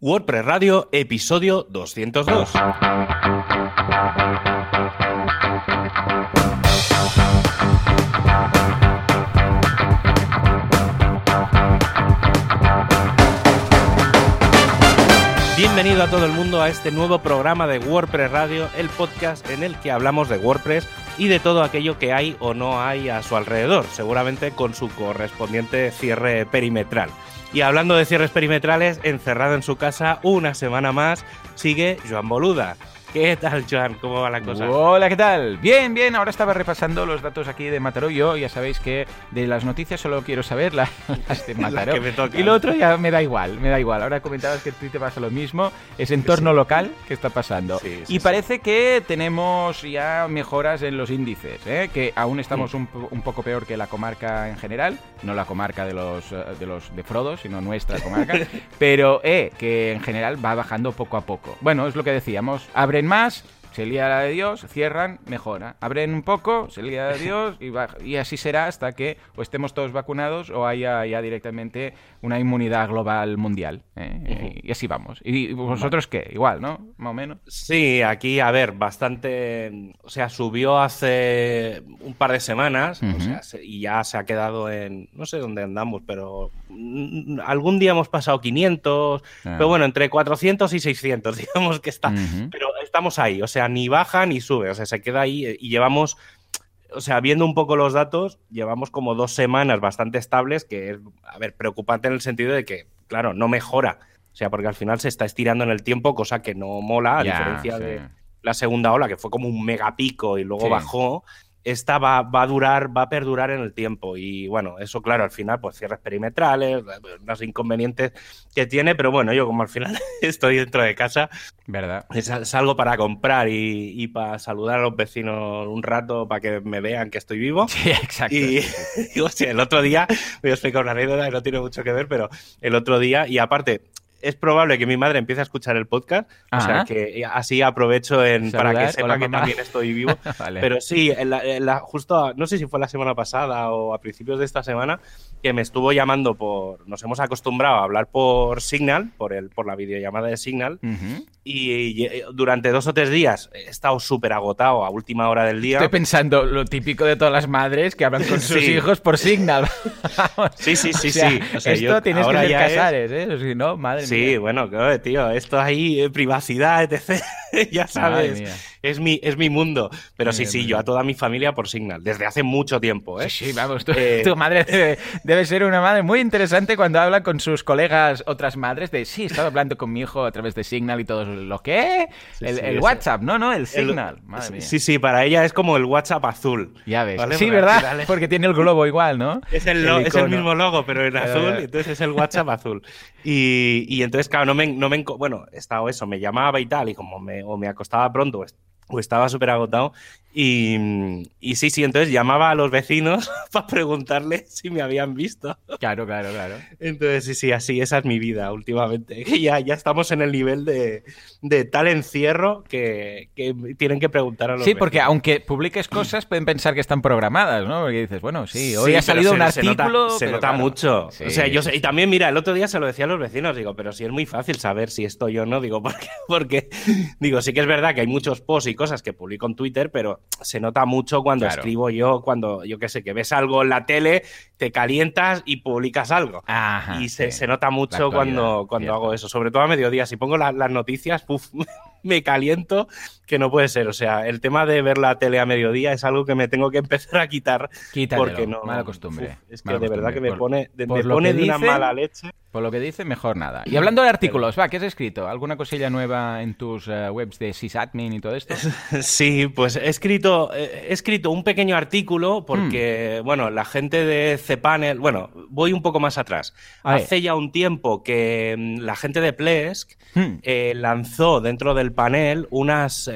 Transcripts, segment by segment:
WordPress Radio, episodio 202. Bienvenido a todo el mundo a este nuevo programa de WordPress Radio, el podcast en el que hablamos de WordPress y de todo aquello que hay o no hay a su alrededor, seguramente con su correspondiente cierre perimetral. Y hablando de cierres perimetrales, encerrado en su casa una semana más, sigue Joan Boluda. ¿Qué tal, Joan? ¿Cómo va la cosa? Hola, ¿qué tal? Bien, bien. Ahora estaba repasando los datos aquí de Mataró. Yo ya sabéis que de las noticias solo quiero saber las, de Mataró. y lo otro ya me da igual, me da igual. Ahora comentabas que tú te pasa lo mismo. Es entorno local que está pasando. y parece que tenemos ya mejoras en los índices, ¿eh? que aún estamos un, poco peor que la comarca en general. No la comarca de los de los de Frodo, sino nuestra comarca. pero eh, que en general va bajando poco a poco. Bueno, es lo que decíamos. Abre más, se lía la de Dios, cierran, mejora. Abren un poco, se lía la de Dios y, y así será hasta que o estemos todos vacunados o haya ya directamente una inmunidad global mundial. ¿eh? Y así vamos. ¿Y vosotros qué? Igual, ¿no? Más o menos. Sí, aquí, a ver, bastante... O sea, subió hace un par de semanas y ya se ha quedado en... No sé dónde andamos, pero algún día hemos pasado 500, ah. pero bueno, entre 400 y 600, digamos que está. Pero estamos ahí, o sea, ni baja ni sube, o sea, se queda ahí y llevamos o sea, viendo un poco los datos, llevamos como dos semanas bastante estables, que es, a ver, preocupante en el sentido de que, claro, no mejora. O sea, porque al final se está estirando en el tiempo, cosa que no mola, a diferencia de la segunda ola, que fue como un megapico y luego bajó esta va, a durar, va a perdurar en el tiempo. Y bueno, eso claro, al final, pues cierres perimetrales, los inconvenientes que tiene, pero bueno, yo como al final estoy dentro de casa, ¿verdad? Es, algo para comprar y, para saludar a los vecinos un rato para que me vean que estoy vivo. Sí, exacto. Y digo, el otro día, voy a explicar una anécdota que no tiene mucho que ver, pero el otro día, y aparte, es probable que mi madre empiece a escuchar el podcast, o sea que así aprovecho en, para que sepa que también estoy vivo. Pero sí, justo, no sé si fue la semana pasada o a principios de esta semana, que me estuvo llamando por. Nos hemos acostumbrado a hablar por Signal, por, el, por la videollamada de Signal, y, durante dos o tres días he estado súper agotado a última hora del día. Estoy pensando lo típico de todas las madres que hablan con sus hijos por Signal. sí, sí, sí, sí. esto tienes que ser casares, ¿eh? Si no, madre sí, bueno, tío, esto ahí, eh, privacidad, etc. ya sabes es mi, es mi mundo. Pero sí, sí, yo a toda mi familia por Signal, desde hace mucho tiempo. ¿eh? Sí, sí, vamos, tu, eh, madre debe, ser una madre muy interesante cuando habla con sus colegas, otras madres, de sí, he estado hablando con mi hijo a través de Signal y todo lo que. El, WhatsApp, no, no, el Signal. Sí, sí, para ella es como el WhatsApp azul. Ya ves. Sí, ¿verdad? Porque tiene el globo igual, ¿no? Es el, es el mismo logo, pero en azul, entonces es el WhatsApp azul. Y, y entonces, claro, no me, no me. Bueno, estado eso, me llamaba y tal, y como me, o me acostaba pronto, o estaba súper agotado y, sí, sí, entonces llamaba a los vecinos para preguntarle si me habían visto. Claro, claro, claro. Entonces, sí, sí, así, esa es mi vida últimamente. Ya, ya estamos en el nivel de, tal encierro que, tienen que preguntar a los Sí, porque aunque publiques cosas, pueden pensar que están programadas, ¿no? Porque dices, bueno, sí, hoy ha salido un artículo. Se nota, mucho. O sea, yo y también, mira, el otro día se lo decía a los vecinos, digo, pero sí es muy fácil saber si estoy o no, digo, porque, porque digo, sí que es verdad que hay muchos posts y cosas que publico en Twitter, pero se nota mucho cuando escribo yo, cuando yo qué sé, que ves algo en la tele, te calientas y publicas algo. y se, nota mucho cuando, cuando hago eso, sobre todo a mediodía. Si pongo las noticias, puff, me caliento que no puede ser. O sea, el tema de ver la tele a mediodía es algo que me tengo que empezar a quitar. porque no. Mala costumbre. es que de verdad que me pone, de, me pone de una mala leche. Por lo que dice, mejor nada. Y hablando de artículos, va, ¿qué has escrito? ¿Alguna cosilla nueva en tus eh, webs de sysadmin y todo esto? Sí, pues he escrito, eh, he escrito un pequeño artículo porque, hmm. bueno, la gente de cPanel, bueno, voy un poco más atrás. Hace ya un tiempo que mm, la gente de Plesk hmm. eh, lanzó dentro del panel unas,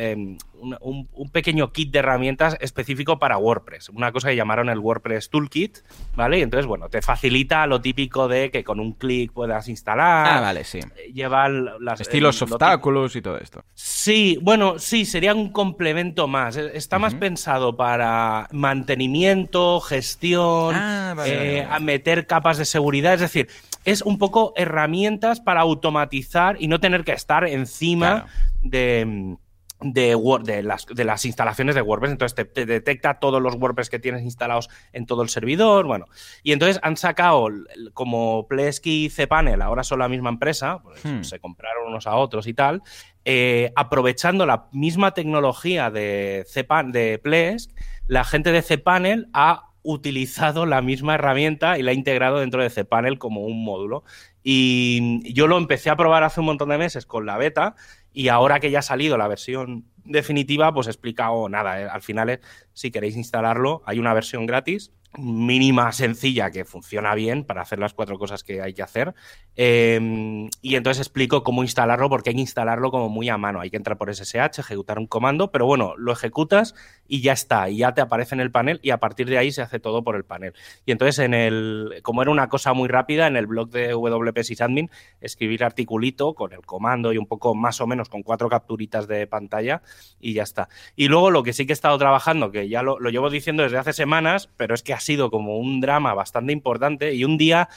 un, pequeño kit de herramientas específico para WordPress, una cosa que llamaron el WordPress Toolkit, ¿vale? Y entonces, bueno, te facilita lo típico de que con un clic puedas instalar. Ah, vale, sí. Llevar las... Estilos obstáculos y todo esto. Sí, bueno, sí, sería un complemento más. E, está más pensado para mantenimiento, gestión, ah, eh, a meter capas de seguridad, es decir, es un poco herramientas para automatizar y no tener que estar encima de de, de, las, de, las, instalaciones de WordPress. Entonces te, detecta todos los WordPress que tienes instalados en todo el servidor. Bueno, y entonces han sacado como Plesky y cPanel, ahora son la misma empresa, pues hmm. se compraron unos a otros y tal, eh, aprovechando la misma tecnología de, Cpan, de Plesk, la gente de cPanel ha utilizado la misma herramienta y la ha integrado dentro de cPanel como un módulo. Y yo lo empecé a probar hace un montón de meses con la beta y ahora que ya ha salido la versión definitiva, pues he explicado nada. Eh, al final, si queréis instalarlo, hay una versión gratis mínima, sencilla, que funciona bien para hacer las cuatro cosas que hay que hacer. Em, y entonces explico cómo instalarlo, porque hay que instalarlo como muy a mano. Hay que entrar por SSH, ejecutar un comando, pero bueno, lo ejecutas y ya está, y ya te aparece en el panel y a partir de ahí se hace todo por el panel. Y entonces, en el, como era una cosa muy rápida, en el blog de WP Sysadmin, escribir articulito con el comando y un poco más o menos con cuatro capturitas de pantalla y ya está. Y luego lo que sí que he estado trabajando, que ya lo, lo llevo diciendo desde hace semanas, pero es que sido como un drama bastante importante y un día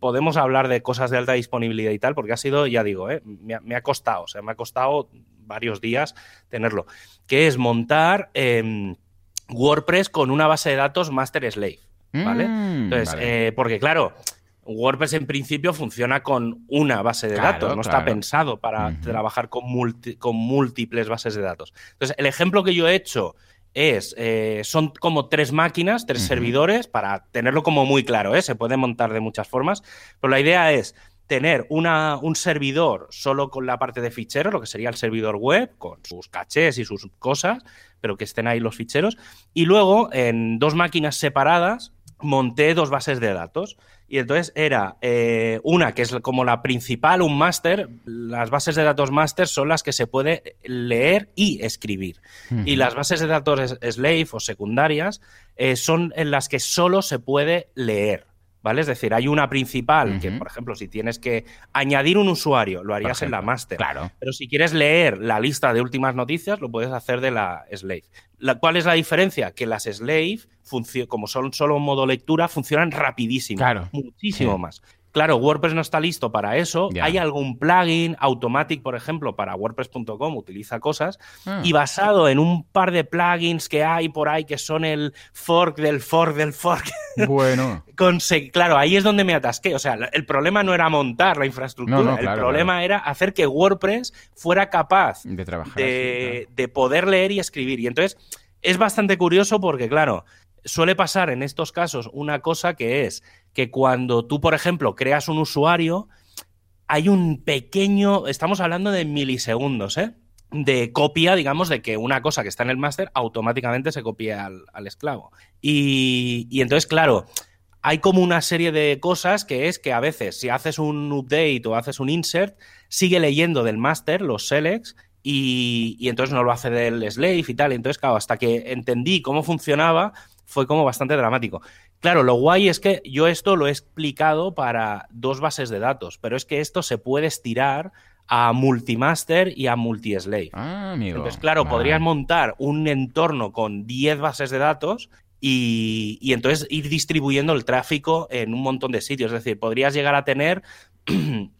podemos hablar de cosas de alta disponibilidad y tal, porque ha sido, ya digo, ¿eh? me, ha, costado, o sea, me ha costado varios días tenerlo, que es montar em, WordPress con una base de datos master slave, ¿vale? Mm, Entonces, eh, porque claro, WordPress en principio funciona con una base de datos, no está pensado para trabajar con, con múltiples bases de datos. Entonces, el ejemplo que yo he hecho es, eh, son como tres máquinas, tres servidores, para tenerlo como muy claro, ¿eh? se puede montar de muchas formas, pero la idea es tener una, un servidor solo con la parte de ficheros, lo que sería el servidor web, con sus cachés y sus cosas, pero que estén ahí los ficheros, y luego en dos máquinas separadas monté dos bases de datos. Y entonces era eh, una que es como la principal, un máster. Las bases de datos máster son las que se puede leer y escribir. Y las bases de datos slave o secundarias eh, son en las que solo se puede leer. ¿Vale? Es decir, hay una principal que, por ejemplo, si tienes que añadir un usuario, lo harías en la master. Claro. Pero si quieres leer la lista de últimas noticias, lo puedes hacer de la slave. ¿Cuál es la diferencia? Que las slave, como son solo modo lectura, funcionan rapidísimo. Claro. Muchísimo más. Claro, WordPress no está listo para eso. Hay algún plugin, Automatic, por ejemplo, para WordPress.com, utiliza cosas. Ah. Y basado en un par de plugins que hay por ahí, que son el fork del fork del fork. Bueno. claro, ahí es donde me atasqué. O sea, el problema no era montar la infraestructura, el problema era hacer que WordPress fuera capaz de, trabajar de poder leer y escribir. Y entonces es bastante curioso porque, claro, suele pasar en estos casos una cosa que es que cuando tú, por ejemplo, creas un usuario, hay un pequeño, estamos hablando de milisegundos, ¿eh? de copia, digamos, de que una cosa que está en el máster automáticamente se copia al, esclavo. Y, entonces, claro, hay como una serie de cosas que es que a veces si haces un update o haces un insert, sigue leyendo del máster los selects y, y, entonces no lo hace del slave y tal. Entonces, claro, hasta que entendí cómo funcionaba, fue como bastante dramático. Claro, lo guay es que yo esto lo he explicado para dos bases de datos, pero es que esto se puede estirar a multimaster y a multislave. Ah, amigo. Entonces, claro, podrías montar un entorno con 10 bases de datos y, y, entonces ir distribuyendo el tráfico en un montón de sitios. Es decir, podrías llegar a tener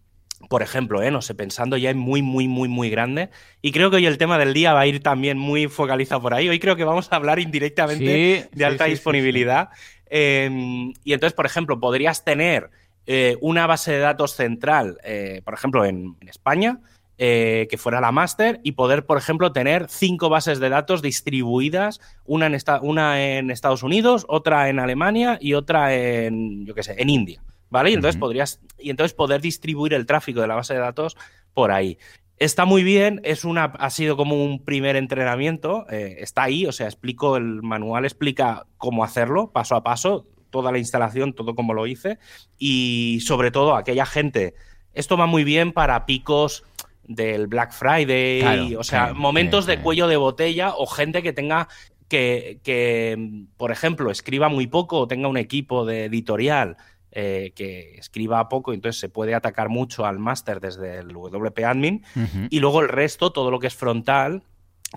por ejemplo, ¿eh? no sé, pensando ya en muy, muy, muy, muy grande. Y creo que hoy el tema del día va a ir también muy focalizado por ahí. Hoy creo que vamos a hablar indirectamente de alta disponibilidad. Em, y entonces, por ejemplo, podrías tener eh, una base de datos central, eh, por ejemplo, en, España, eh, que fuera la máster, y poder, por ejemplo, tener cinco bases de datos distribuidas, una en, una en Estados Unidos, otra en Alemania y otra en, yo qué sé, en India. ¿Vale? Y entonces podrías, y entonces poder distribuir el tráfico de la base de datos por ahí. Está muy bien, es una, ha sido como un primer entrenamiento, eh, está ahí, o sea, explico, el manual explica cómo hacerlo, paso a paso, toda la instalación, todo como lo hice, y sobre todo aquella gente, esto va muy bien para picos del Black Friday, o sea, momentos de cuello de botella o gente que tenga que, que, por ejemplo, escriba muy poco o tenga un equipo de editorial eh, que escriba poco, entonces se puede atacar mucho al máster desde el WP Admin, y luego el resto, todo lo que es frontal,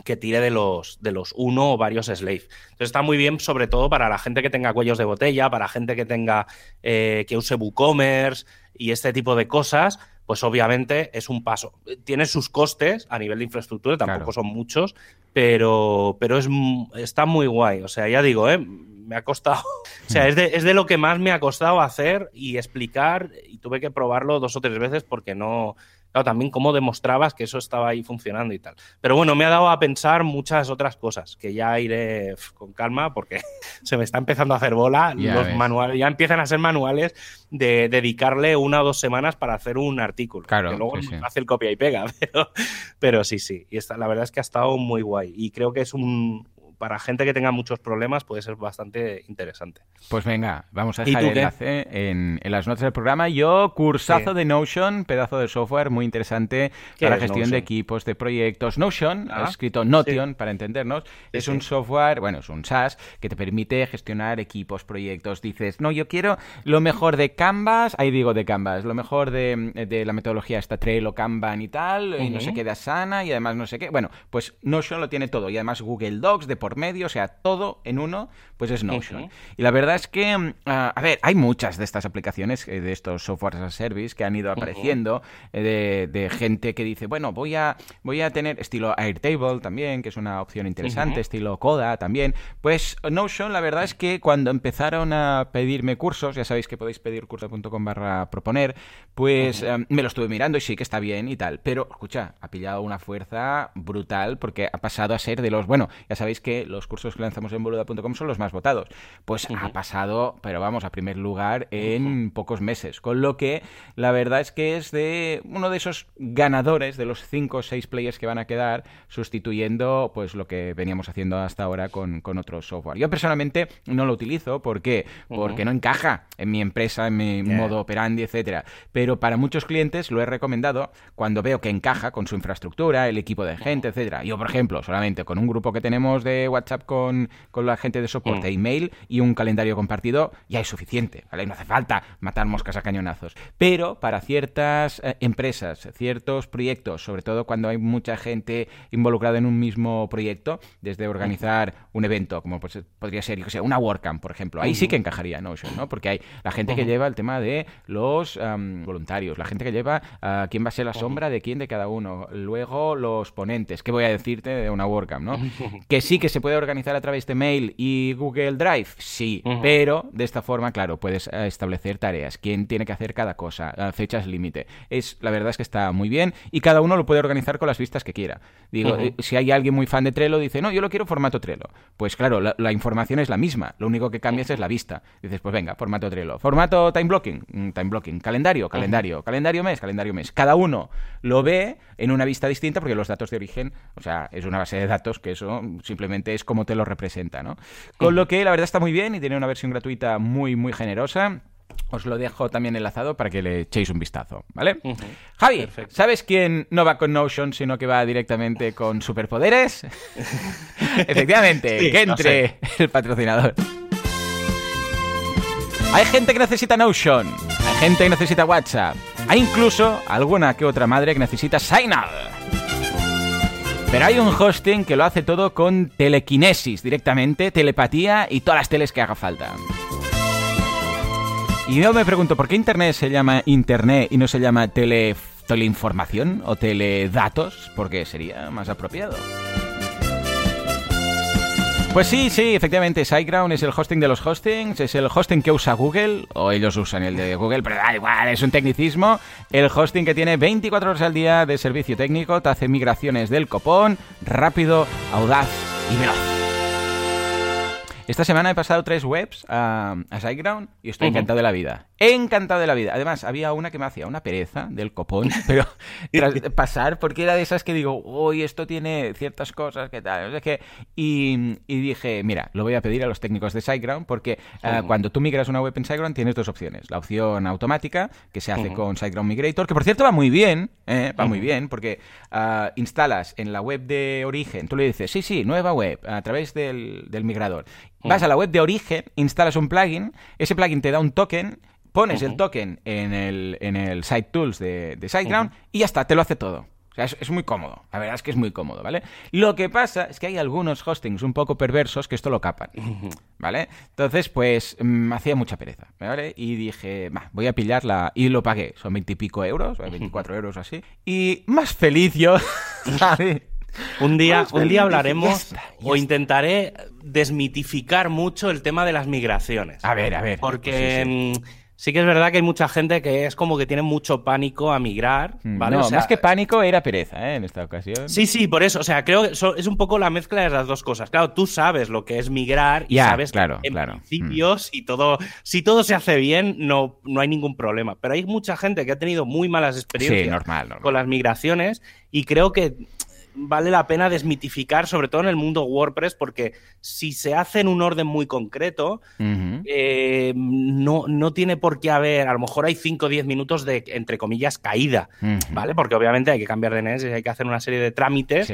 que tire de los, de los uno o varios slave. Entonces está muy bien, sobre todo para la gente que tenga cuellos de botella, para gente que tenga eh, que use WooCommerce y este tipo de cosas, pues obviamente es un paso. Tiene sus costes a nivel de infraestructura, tampoco son muchos, pero, pero es, está muy guay. O sea, ya digo, ¿eh? Me ha costado. O sea, es de, es de, lo que más me ha costado hacer y explicar. Y tuve que probarlo dos o tres veces porque no, claro, también cómo demostrabas que eso estaba ahí funcionando y tal. Pero bueno, me ha dado a pensar muchas otras cosas que ya iré con calma porque se me está empezando a hacer bola. Ya los manuales ya empiezan a ser manuales de dedicarle una o dos semanas para hacer un artículo. Claro. Que luego hace el copia y pega, pero, pero sí, sí. Y esta, la verdad es que ha estado muy guay. Y creo que es un, para gente que tenga muchos problemas puede ser bastante interesante. Pues venga, vamos a dejar el enlace en, las notas del programa. Yo, cursazo de Notion, pedazo de software muy interesante para gestión de equipos, de proyectos. Notion, ah, escrito Notion, para entendernos, es un software, bueno, es un SaaS que te permite gestionar equipos, proyectos. Dices, no, yo quiero lo mejor de Canvas, ahí digo de Canvas, lo mejor de, la metodología esta Trello, Kanban y tal, y no sé qué de Asana, y además no sé qué. Bueno, pues Notion lo tiene todo, y además Google Docs de medio, o sea, todo en uno, pues es Notion. Y la verdad es que, mm, a ver, hay muchas de estas aplicaciones, eh, de estos software as a service que han ido apareciendo, eh, de, gente que dice, bueno, voy a, voy a tener estilo Airtable también, que es una opción interesante, estilo Coda también. Pues Notion, la verdad es que cuando empezaron a pedirme cursos, ya sabéis que podéis pedir curso.com barra proponer, pues eh, me lo estuve mirando y sí que está bien y tal. Pero, escucha, ha pillado una fuerza brutal porque ha pasado a ser de los, bueno, ya sabéis que los cursos que lanzamos en boluda.com son los más votados. Pues ha pasado, pero vamos, a primer lugar en pocos meses. Con lo que la verdad es que es de uno de esos ganadores de los 5 o 6 players que van a quedar sustituyendo pues lo que veníamos haciendo hasta ahora con, con otro software. Yo personalmente no lo utilizo porque, porque no encaja en mi empresa, en mi modo operandi, etcétera. Pero para muchos clientes lo he recomendado cuando veo que encaja con su infraestructura, el equipo de gente, etcétera. Yo, por ejemplo, solamente con un grupo que tenemos de WhatsApp con, la gente de soporte, mm. email y un calendario compartido, ya es suficiente, ¿vale? No hace falta matar moscas a cañonazos. Pero para ciertas eh, empresas, ciertos proyectos, sobre todo cuando hay mucha gente involucrada en un mismo proyecto, desde organizar un evento, como pues, podría ser, yo sé, una WordCamp, por ejemplo, ahí sí que encajaría Notion, ¿no? Porque hay la gente que lleva el tema de los voluntarios, la gente que lleva uh, quién va a ser la sombra de quién de cada uno, luego los ponentes, ¿qué voy a decirte de una WordCamp, ¿no? que sí que se puede organizar a través de mail y Google Drive? Sí, pero de esta forma, claro, puedes eh, establecer tareas, quién tiene que hacer cada cosa, eh, fechas límite. Es, la verdad es que está muy bien y cada uno lo puede organizar con las vistas que quiera. Digo, eh, si hay alguien muy fan de Trello, dice, no, yo lo quiero formato Trello. Pues claro, la, información es la misma, lo único que cambias es la vista. Dices, pues venga, formato Trello. Formato time blocking, mm, time blocking. Calendario, calendario. Calendario mes, calendario mes. Cada uno lo ve en una vista distinta porque los datos de origen, o sea, es una base de datos que eso simplemente es como te lo representa, ¿no? Con lo que la verdad está muy bien y tiene una versión gratuita muy, muy generosa. Os lo dejo también enlazado para que le echéis un vistazo, ¿vale? Javi, ¿sabes quién no va con Notion, sino que va directamente con superpoderes? Efectivamente, que entre el patrocinador. Hay gente que necesita Notion, hay gente que necesita WhatsApp, hay incluso alguna que otra madre que necesita Signal. Pero hay un hosting que lo hace todo con telequinesis directamente, telepatía y todas las teles que haga falta. Y yo me pregunto, ¿por qué Internet se llama Internet y no se llama tele, teleinformación o teledatos? Porque sería más apropiado. Pues sí, sí, efectivamente, SiteGround es el hosting de los hostings, es el hosting que usa Google, o ellos usan el de Google, pero da igual, es un tecnicismo. El hosting que tiene 24 horas al día de servicio técnico, te hace migraciones del copón, rápido, audaz y veloz. Esta semana he pasado tres webs a, SiteGround y estoy encantado de la vida. Encantado de la vida. Además, había una que me hacía una pereza del copón, pero tras pasar, porque era de esas que digo, uy, esto tiene ciertas cosas, ¿qué tal? Es que, y, dije, mira, lo voy a pedir a los técnicos de SiteGround, porque eh, cuando tú migras una web en SiteGround tienes dos opciones. La opción automática, que se hace con SiteGround Migrator, que por cierto va muy bien, ¿eh? va muy bien, porque ah, instalas en la web de origen, tú le dices, sí, sí, nueva web, a través del, del migrador. Vas a la web de origen, instalas un plugin, ese plugin te da un token pones el token en el, en el Site Tools de, de SiteGround y ya está, te lo hace todo. O sea, es, muy cómodo. La verdad es que es muy cómodo, ¿vale? Lo que pasa es que hay algunos hostings un poco perversos que esto lo capan, ¿vale? Entonces, pues, me mm, hacía mucha pereza, ¿vale? Y dije, voy a pillarla y lo pagué. Son veintipico euros, 24 euros así. Y más feliz yo, Un día, un día hablaremos o intentaré desmitificar mucho el tema de las migraciones. A ver, a ver. Porque... Mm, Sí que es verdad que hay mucha gente que es como que tiene mucho pánico a migrar, mm, ¿vale? No, más que pánico era pereza, ¿eh? En esta ocasión. Sí, sí, por eso. O sea, creo que es un poco la mezcla de las dos cosas. Claro, tú sabes lo que es migrar y sabes claro, que en claro. principios y todo, si todo se hace bien, no, no hay ningún problema. Pero hay mucha gente que ha tenido muy malas experiencias con las migraciones y creo que vale la pena desmitificar, sobre todo en el mundo WordPress, porque si se hace en un orden muy concreto, eh, no, no, tiene por qué haber, a lo mejor hay 5 o 10 minutos de, entre comillas, caída, ¿vale? Porque obviamente hay que cambiar de NES y hay que hacer una serie de trámites.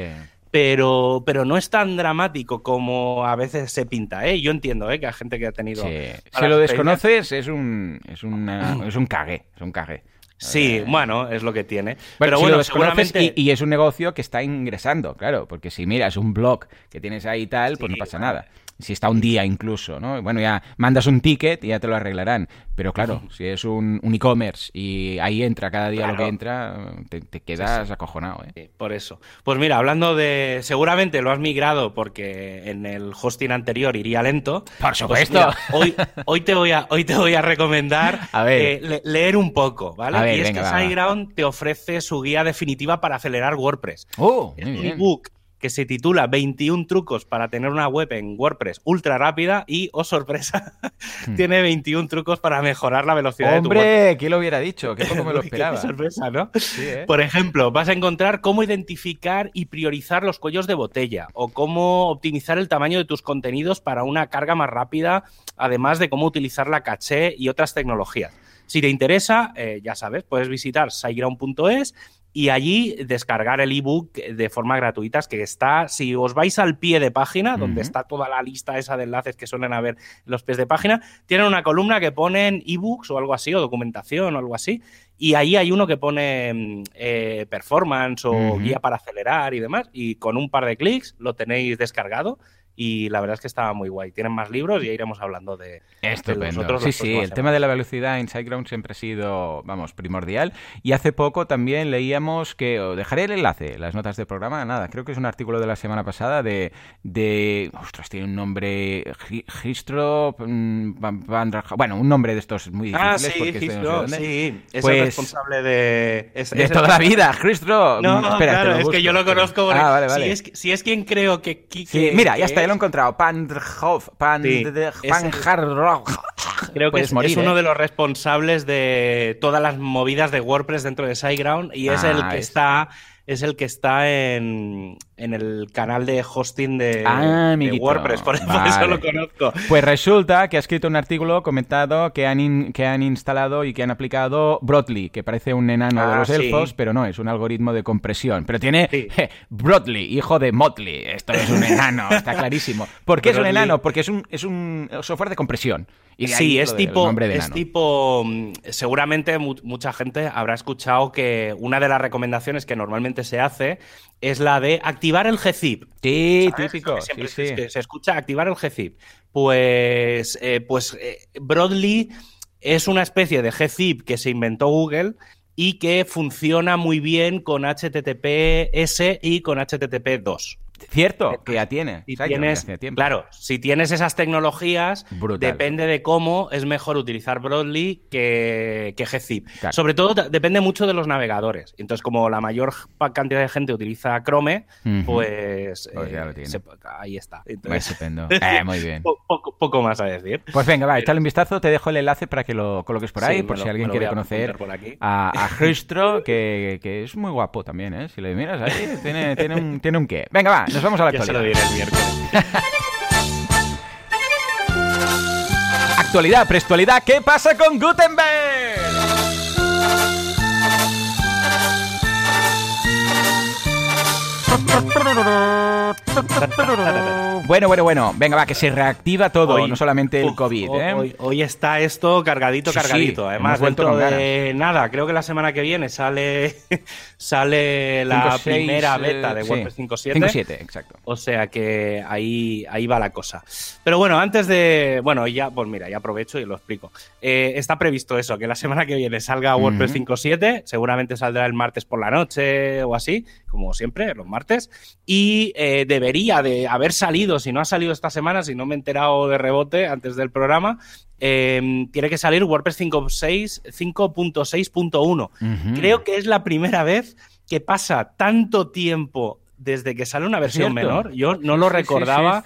Pero, pero no es tan dramático como a veces se pinta, ¿eh? Yo entiendo, ¿eh? Que hay gente que ha tenido... Si lo desconoces es un, es, es un cague, es un cague. Sí, bueno, es lo que tiene. Pero bueno, seguramente... Y, es un negocio que está ingresando, claro, porque si miras un blog que tienes ahí y tal, pues no pasa nada si está un día incluso, ¿no? Bueno, ya mandas un ticket y ya te lo arreglarán. Pero claro, si es un, e-commerce y ahí entra cada día lo que entra, te, quedas acojonado, ¿eh? por eso. Pues mira, hablando de... Seguramente lo has migrado porque en el hosting anterior iría lento. Por pues supuesto. hoy, hoy, te voy a, hoy te voy a recomendar eh, leer un poco, ¿vale? y es que SiteGround te ofrece su guía definitiva para acelerar WordPress. Oh, muy un ebook que se titula 21 trucos para tener una web en WordPress ultra rápida y, oh sorpresa, hmm. tiene 21 trucos para mejorar la velocidad de tu web. ¡Hombre! ¿Quién lo hubiera dicho? Qué poco me lo esperaba. Qué sorpresa, ¿no? ¿eh? Por ejemplo, vas a encontrar cómo identificar y priorizar los cuellos de botella o cómo optimizar el tamaño de tus contenidos para una carga más rápida, además de cómo utilizar la caché y otras tecnologías. Si te interesa, eh, ya sabes, puedes visitar siteground.es y allí descargar el ebook de forma gratuita, que está, si os vais al pie de página, donde está toda la lista esa de enlaces que suelen haber en los pies de página, tienen una columna que ponen ebooks o algo así, o documentación o algo así, y ahí hay uno que pone mm, eh, performance o guía para acelerar y demás, y con un par de clics lo tenéis descargado y la verdad es que estaba muy guay. Tienen más libros y iremos hablando de, Estupendo. sí, sí, el tema de la velocidad en SiteGround siempre ha sido, vamos, primordial. Y hace poco también leíamos que, dejaré el enlace, las notas del programa, nada, creo que es un artículo de la semana pasada de, de ostras, tiene un nombre, Gistro, mm, bueno, un nombre de estos muy ah, difíciles. Ah, sí, porque Gistro, sí, es el pues responsable de... de toda la vida, Gistro. No, espera, claro, es que yo lo conozco. Ah, vale, vale. Si, es, si es quien creo que... mira, ya está, lo he encontrado. Pandrhof. Pan, Creo que es, uno de los responsables de todas las movidas de WordPress dentro de SiteGround y es el ah, que está es el que está en, el canal de hosting de, ah, WordPress, por, eso lo conozco. Pues resulta que ha escrito un artículo comentado que han, que han instalado y que han aplicado Broadly, que parece un enano de ah, los elfos, pero no, es un algoritmo de compresión. Pero tiene Broadly, hijo de Motley. Esto es un enano, está clarísimo. ¿Por qué es un enano? Porque es un, es un software de compresión. Y sí, es tipo, es tipo, mm, seguramente mucha gente habrá escuchado que una de las recomendaciones que normalmente se hace es la de activar el GZIP. Sí, típico. Se, escucha activar el GZIP. Pues, eh, pues eh, Broadly es una especie de GZIP que se inventó Google y que funciona muy bien con HTTPS y con HTTP 2. Cierto, que ya tiene. tienes, claro, si tienes esas tecnologías, depende de cómo es mejor utilizar Broadly que, que gzip. Sobre todo depende mucho de los navegadores. Entonces, como la mayor cantidad de gente utiliza Chrome, pues, pues eh, ahí está. Eh, muy bien. Poco, más a decir. Pues venga, va, échale un vistazo. Te dejo el enlace para que lo coloques por ahí, por si alguien quiere conocer a, a que, que, es muy guapo también, ¿eh? Si le miras ahí, tiene, tiene, un, tiene un qué. Venga, va, nos vamos a la actualidad. Se lo diré el miércoles. actualidad, prestualidad, ¿qué pasa con Gutenberg? Bueno, bueno, bueno. Venga, va, que se reactiva todo, no solamente el COVID. ¿eh? Hoy, está esto cargadito, cargadito. Además, dentro de nada, creo que la semana que viene sale, sale la primera beta de WordPress 5.7. 5.7, exacto. O sea que ahí, ahí va la cosa. Pero bueno, antes de. Bueno, ya, pues mira, ya aprovecho y lo explico. Eh, está previsto eso, que la semana que viene salga WordPress 5.7. Seguramente saldrá el martes por la noche o así, como siempre, los martes. Y eh, debería de haber salido, si no ha salido esta semana, si no me he enterado de rebote antes del programa, eh, tiene que salir WordPress 5.6.1. Creo que es la primera vez que pasa tanto tiempo desde que sale una versión menor. Yo no lo recordaba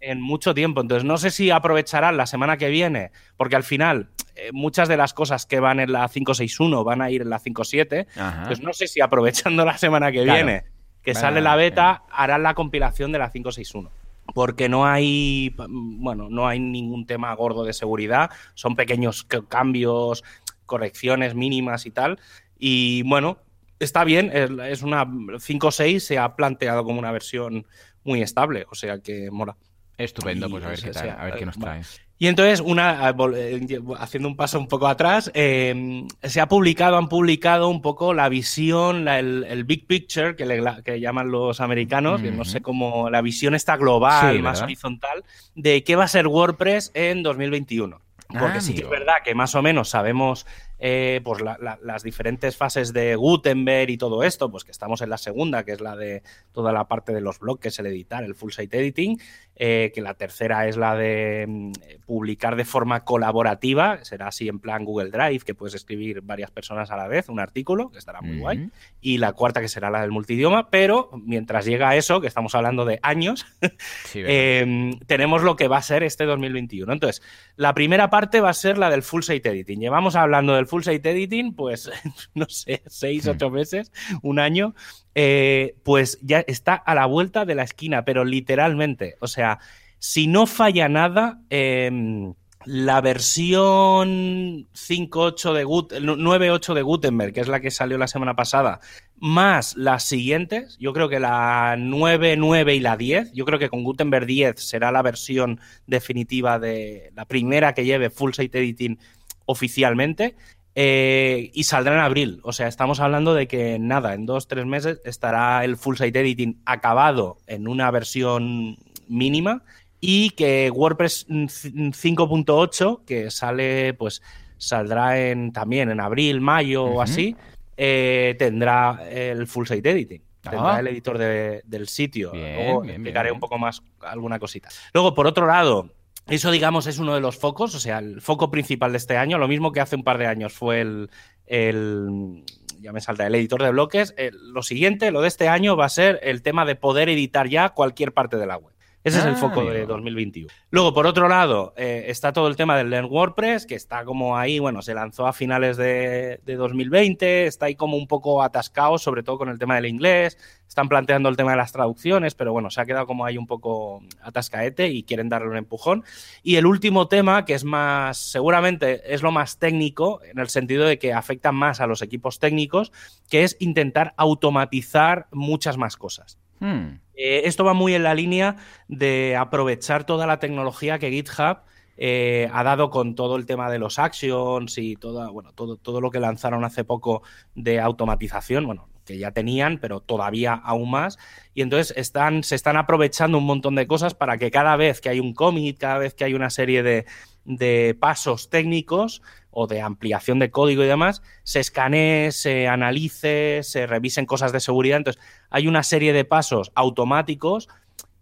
en mucho tiempo. Entonces, no sé si aprovecharán la semana que viene, porque al final eh, muchas de las cosas que van en la 561 van a ir en la 5.7. Entonces, no sé si aprovechando la semana que viene que sale la beta, harán la compilación de la 561 porque no hay, bueno, no hay ningún tema gordo de seguridad, son pequeños cambios, correcciones mínimas y tal. Y bueno, está bien, es una 5.6 se ha planteado como una versión muy estable, o sea que mola. Estupendo, pues a ver qué tal, a ver qué nos traes. Y entonces, una, ah, eh, haciendo un paso un poco atrás, eh, se ha publicado, han publicado un poco la visión, el, big picture que, le, que llaman los americanos, que no sé cómo, la visión está global, más horizontal, de qué va a ser WordPress en 2021. Porque ah, sí que es verdad que más o menos sabemos eh, pues las diferentes fases de Gutenberg y todo esto, pues que estamos en la segunda, que es la de toda la parte de los bloques, el editar, el full site editing, eh, que la tercera es la de mm, publicar de forma colaborativa, será así en plan Google Drive, que puedes escribir varias personas a la vez, un artículo, que estará muy guay, y la cuarta que será la del multidioma, pero mientras llega a eso, que estamos hablando de años, em, tenemos lo que va a ser este 2021. Entonces, la primera parte va a ser la del full site editing. Llevamos hablando del full site editing, pues, no sé, seis, hmm. ocho meses, un año, eh, pues ya está a la vuelta de la esquina, pero literalmente. O sea, si no falla nada, em, la versión 5.8 de 9.8 de Gutenberg, que es la que salió la semana pasada, más las siguientes, yo creo que la 9.9 y la 10, yo creo que con Gutenberg 10 será la versión definitiva de la primera que lleve full site editing oficialmente. Eh, y saldrá en abril. O sea, estamos hablando de que nada, en dos, tres meses estará el full site editing acabado en una versión mínima y que WordPress 5.8, que sale, pues saldrá en, también en abril, mayo o así, eh, tendrá el full site editing. Tendrá ah. el editor del sitio. Luego explicaré un poco más alguna cosita. Luego, por otro lado, eso, digamos, es uno de los focos, o sea, el foco principal de este año, lo mismo que hace un par de años fue el, el ya me salta, el editor de bloques. Eh, lo siguiente, lo de este año, va a ser el tema de poder editar ya cualquier parte de la web. Ese es el ah, foco de 2021. Luego, por otro lado, eh, está todo el tema del Learn WordPress, que está como ahí, bueno, se lanzó a finales de, 2020, está ahí como un poco atascado, sobre todo con el tema del inglés. Están planteando el tema de las traducciones, pero bueno, se ha quedado como ahí un poco atascaete y quieren darle un empujón. Y el último tema, que es más, seguramente es lo más técnico, en el sentido de que afecta más a los equipos técnicos, que es intentar automatizar muchas más cosas. Hmm. Eh, esto va muy en la línea de aprovechar toda la tecnología que GitHub eh, ha dado con todo el tema de los actions y todo, bueno, todo, todo lo que lanzaron hace poco de automatización, bueno, que ya tenían, pero todavía aún más. Y entonces están, se están aprovechando un montón de cosas para que cada vez que hay un commit, cada vez que hay una serie de, de pasos técnicos, o de ampliación de código y demás, se escanee, se analice, se revisen cosas de seguridad. Entonces, hay una serie de pasos automáticos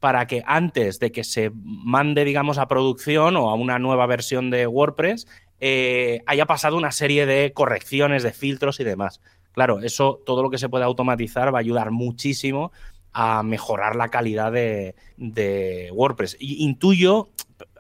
para que antes de que se mande, digamos, a producción o a una nueva versión de WordPress, eh, haya pasado una serie de correcciones, de filtros y demás. Claro, eso, todo lo que se puede automatizar va a ayudar muchísimo a mejorar la calidad de, WordPress. Y intuyo,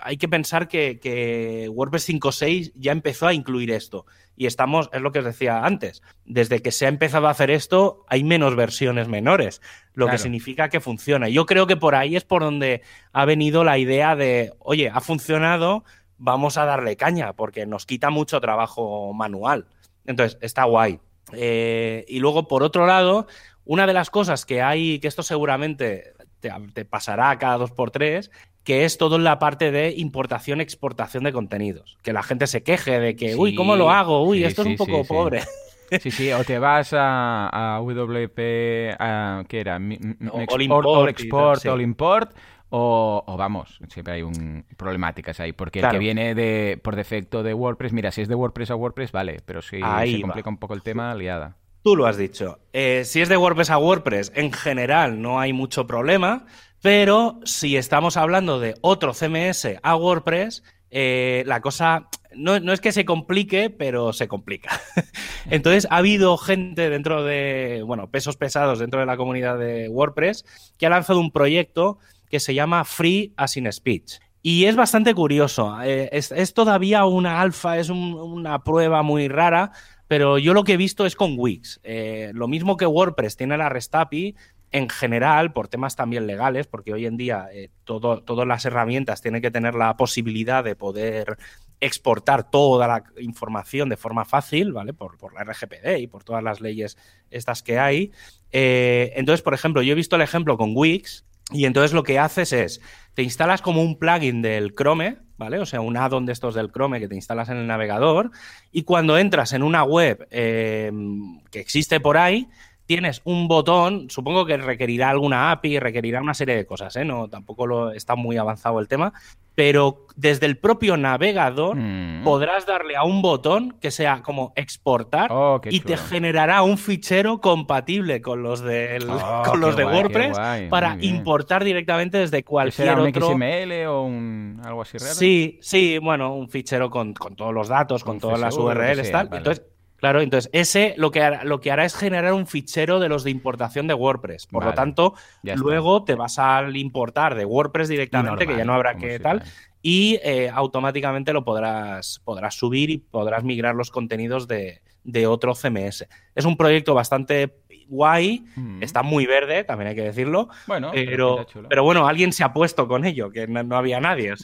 hay que pensar que, que WordPress 5.6 ya empezó a incluir esto. Y estamos, es lo que os decía antes, desde que se ha empezado a hacer esto, hay menos versiones menores, lo que significa que funciona. Yo creo que por ahí es por donde ha venido la idea de, oye, ha funcionado, vamos a darle caña, porque nos quita mucho trabajo manual. Entonces, está guay. Eh, y luego, por otro lado, una de las cosas que hay, que esto seguramente te, te pasará cada dos por tres, que es todo en la parte de importación, exportación de contenidos. Que la gente se queje de que, uy, ¿cómo lo hago? Uy, esto es un poco pobre. Sí, sí, o te vas a, WP, ¿qué era? all import, export, all import, o, vamos, siempre hay un problemáticas ahí, porque el que viene de por defecto de WordPress, mira, si es de WordPress a WordPress, vale, pero si se complica un poco el tema, liada. Tú lo has dicho. Eh, si es de WordPress a WordPress, en general no hay mucho problema. Pero si estamos hablando de otro CMS a WordPress, eh, la cosa no, es que se complique, pero se complica. Entonces, ha habido gente dentro de, bueno, pesos pesados dentro de la comunidad de WordPress que ha lanzado un proyecto que se llama Free as in Speech. Y es bastante curioso. Eh, es, todavía una alfa, es una prueba muy rara, pero yo lo que he visto es con Wix. Eh, lo mismo que WordPress tiene la REST API, en general, por temas también legales, porque hoy en día eh, todas las herramientas tienen que tener la posibilidad de poder exportar toda la información de forma fácil, ¿vale? Por, la RGPD y por todas las leyes estas que hay. Eh, entonces, por ejemplo, yo he visto el ejemplo con Wix y entonces lo que haces es, te instalas como un plugin del Chrome, ¿vale? O sea, un add-on de estos del Chrome que te instalas en el navegador y cuando entras en una web eh, que existe por ahí, tienes un botón, supongo que requerirá alguna API, requerirá una serie de cosas, ¿eh? No, tampoco lo, está muy avanzado el tema, pero desde el propio navegador mm. podrás darle a un botón que sea como exportar oh, y te generará un fichero compatible con los, oh, con los de WordPress para importar directamente desde cualquier ¿Será un XML o un, algo así raro? Sí, sí, bueno, un fichero con, todos los datos, con todas las URLs, tal. Entonces, Claro, entonces ese lo que, hará, lo que hará es generar un fichero de los de importación de WordPress. Por lo tanto, luego te vas al importar de WordPress directamente, que ya no habrá que tal, y eh, automáticamente lo podrás, podrás subir y podrás migrar los contenidos de, otro CMS. Es un proyecto bastante guay, mm. está muy verde, también hay que decirlo. Bueno, pero, pero, bueno, alguien se ha puesto con ello, que no, había nadie.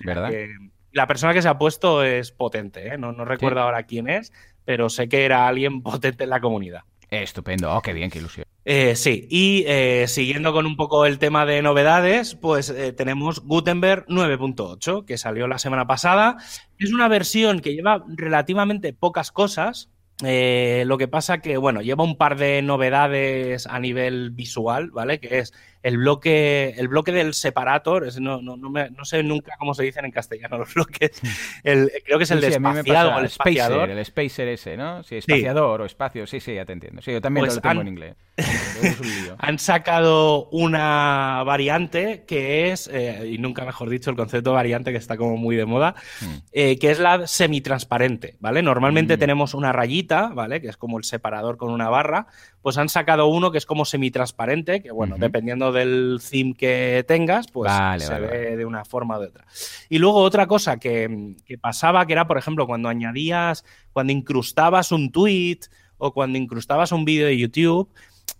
La persona que se ha puesto es potente, ¿eh? no, no recuerdo ahora quién es, pero sé que era alguien potente en la comunidad. Estupendo, oh, qué bien, qué ilusión. Eh, sí, y eh, siguiendo con un poco el tema de novedades, pues eh, tenemos Gutenberg 9.8, que salió la semana pasada. Es una versión que lleva relativamente pocas cosas, lo que pasa que, bueno, lleva un par de novedades a nivel visual, ¿vale? Que es el bloque, el bloque del separator, no, no, no, me, no, sé nunca cómo se dicen en castellano los bloques, el, creo que es el sí, o el espaciador. el spacer ese, ¿no? Sí, espaciador o espacio, sí, sí, ya te entiendo. Sí, yo también pues lo tengo en inglés. han sacado una variante que es, eh, y nunca mejor dicho, el concepto de variante que está como muy de moda, mm. eh, que es la semitransparente, ¿vale? Normalmente mm. tenemos una rayita, ¿vale? Que es como el separador con una barra, pues han sacado uno que es como semitransparente, que bueno, dependiendo del theme que tengas, pues se ve de una forma u otra. Y luego otra cosa que, pasaba, que era, por ejemplo, cuando añadías, cuando incrustabas un tweet o cuando incrustabas un vídeo de YouTube,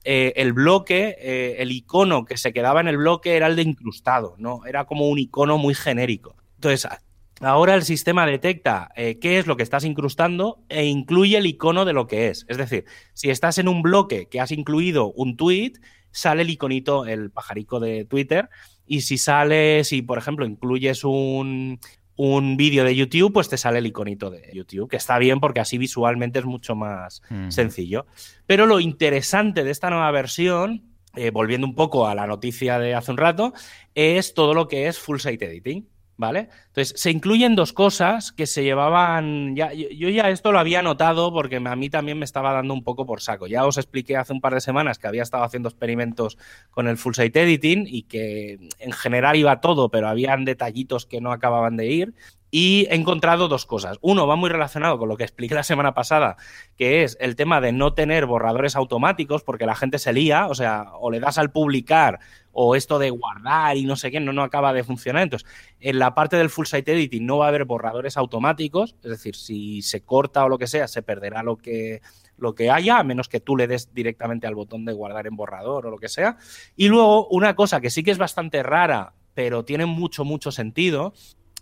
eh, el bloque, eh, el icono que se quedaba en el bloque era el de incrustado, ¿no? Era como un icono muy genérico. Entonces, Ahora el sistema detecta eh, qué es lo que estás incrustando e incluye el icono de lo que es. Es decir, si estás en un bloque que has incluido un tweet, sale el iconito, el pajarico de Twitter. Y si sale, si por ejemplo incluyes un, vídeo de YouTube, pues te sale el iconito de YouTube, que está bien porque así visualmente es mucho más sencillo. Pero lo interesante de esta nueva versión, eh, volviendo un poco a la noticia de hace un rato, es todo lo que es full site editing. ¿Vale? Entonces, se incluyen dos cosas que se llevaban. Ya, yo, ya esto lo había notado porque a mí también me estaba dando un poco por saco. Ya os expliqué hace un par de semanas que había estado haciendo experimentos con el full site editing y que en general iba todo, pero habían detallitos que no acababan de ir. Y he encontrado dos cosas. Uno va muy relacionado con lo que expliqué la semana pasada, que es el tema de no tener borradores automáticos, porque la gente se lía, o sea, o le das al publicar o esto de guardar y no sé qué, no, no acaba de funcionar. Entonces, en la parte del full site editing no va a haber borradores automáticos, es decir, si se corta o lo que sea, se perderá lo que, lo que haya, a menos que tú le des directamente al botón de guardar en borrador o lo que sea. Y luego, una cosa que sí que es bastante rara, pero tiene mucho, mucho sentido,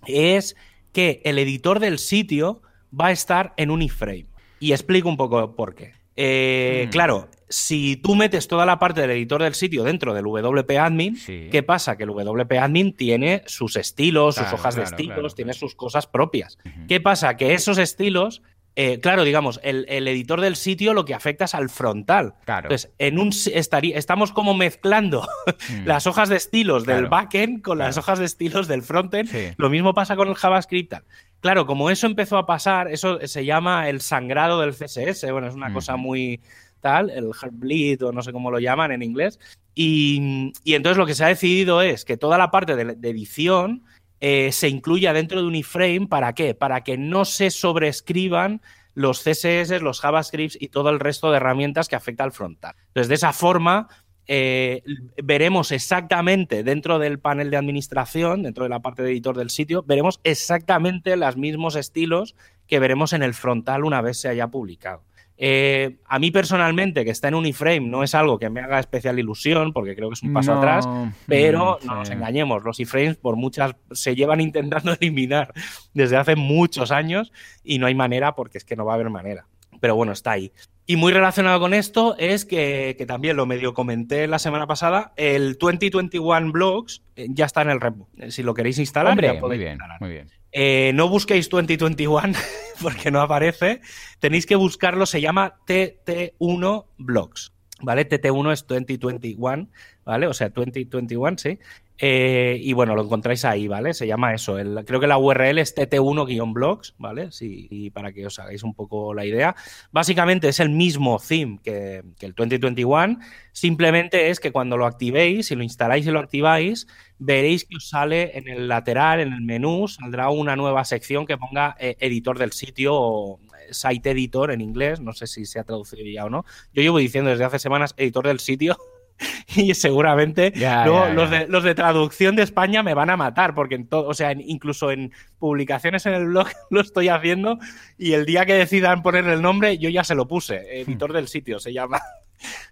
es que el editor del sitio va a estar en un iframe. Y explico un poco por qué. Eh, mm. Claro, si tú metes toda la parte del editor del sitio dentro del WP Admin, ¿qué pasa? Que el WP Admin tiene sus estilos, sus hojas de estilos, tiene sus cosas propias. ¿Qué pasa? Que esos estilos eh, claro, digamos, el, editor del sitio lo que afecta es al frontal. Entonces, en un, estamos como mezclando mm. las hojas de estilos del backend con las hojas de estilos del frontend. Lo mismo pasa con el JavaScript. Claro, como eso empezó a pasar, eso se llama el sangrado del CSS. Bueno, es una cosa muy tal, el Heartbleed o no sé cómo lo llaman en inglés. Y, entonces lo que se ha decidido es que toda la parte de edición eh, se incluya dentro de un iframe. ¿Para qué? Para que no se sobrescriban los CSS, los JavaScripts y todo el resto de herramientas que afecta al frontal. Entonces, de esa forma, eh, veremos exactamente dentro del panel de administración, dentro de la parte de editor del sitio, veremos exactamente los mismos estilos que veremos en el frontal una vez se haya publicado. Eh, a mí personalmente, que está en un iframe, no es algo que me haga especial ilusión, porque creo que es un paso atrás, pero mm, no nos engañemos, los iframes por muchas se llevan intentando eliminar desde hace muchos años y no hay manera porque es que no va a haber manera. Pero bueno, está ahí. Y muy relacionado con esto es que, también lo medio comenté la semana pasada, el 2021 Blogs eh, ya está en el repo. Si lo queréis instalar, ya muy bien, muy bien. Eh, no busquéis 2021 porque no aparece. Tenéis que buscarlo, se llama TT1 Blogs. ¿Vale? TT1 es 2021, ¿vale? O sea, 2021, sí. Eh, y bueno, lo encontráis ahí, ¿vale? Se llama eso. creo que la URL es tt1-blogs, ¿vale? Sí, y para que os hagáis un poco la idea. Básicamente es el mismo theme que, que, el 2021. Simplemente es que cuando lo activéis, si lo instaláis y lo activáis, veréis que os sale en el lateral, en el menú, saldrá una nueva sección que ponga eh, editor del sitio o eh, site editor en inglés. No sé si se ha traducido ya o no. Yo llevo diciendo desde hace semanas editor del sitio y seguramente Los, de, los, de, traducción de España me van a matar, porque en todo, o sea, incluso en publicaciones en el blog lo estoy haciendo y el día que decidan poner el nombre yo ya se lo puse, editor del sitio se llama.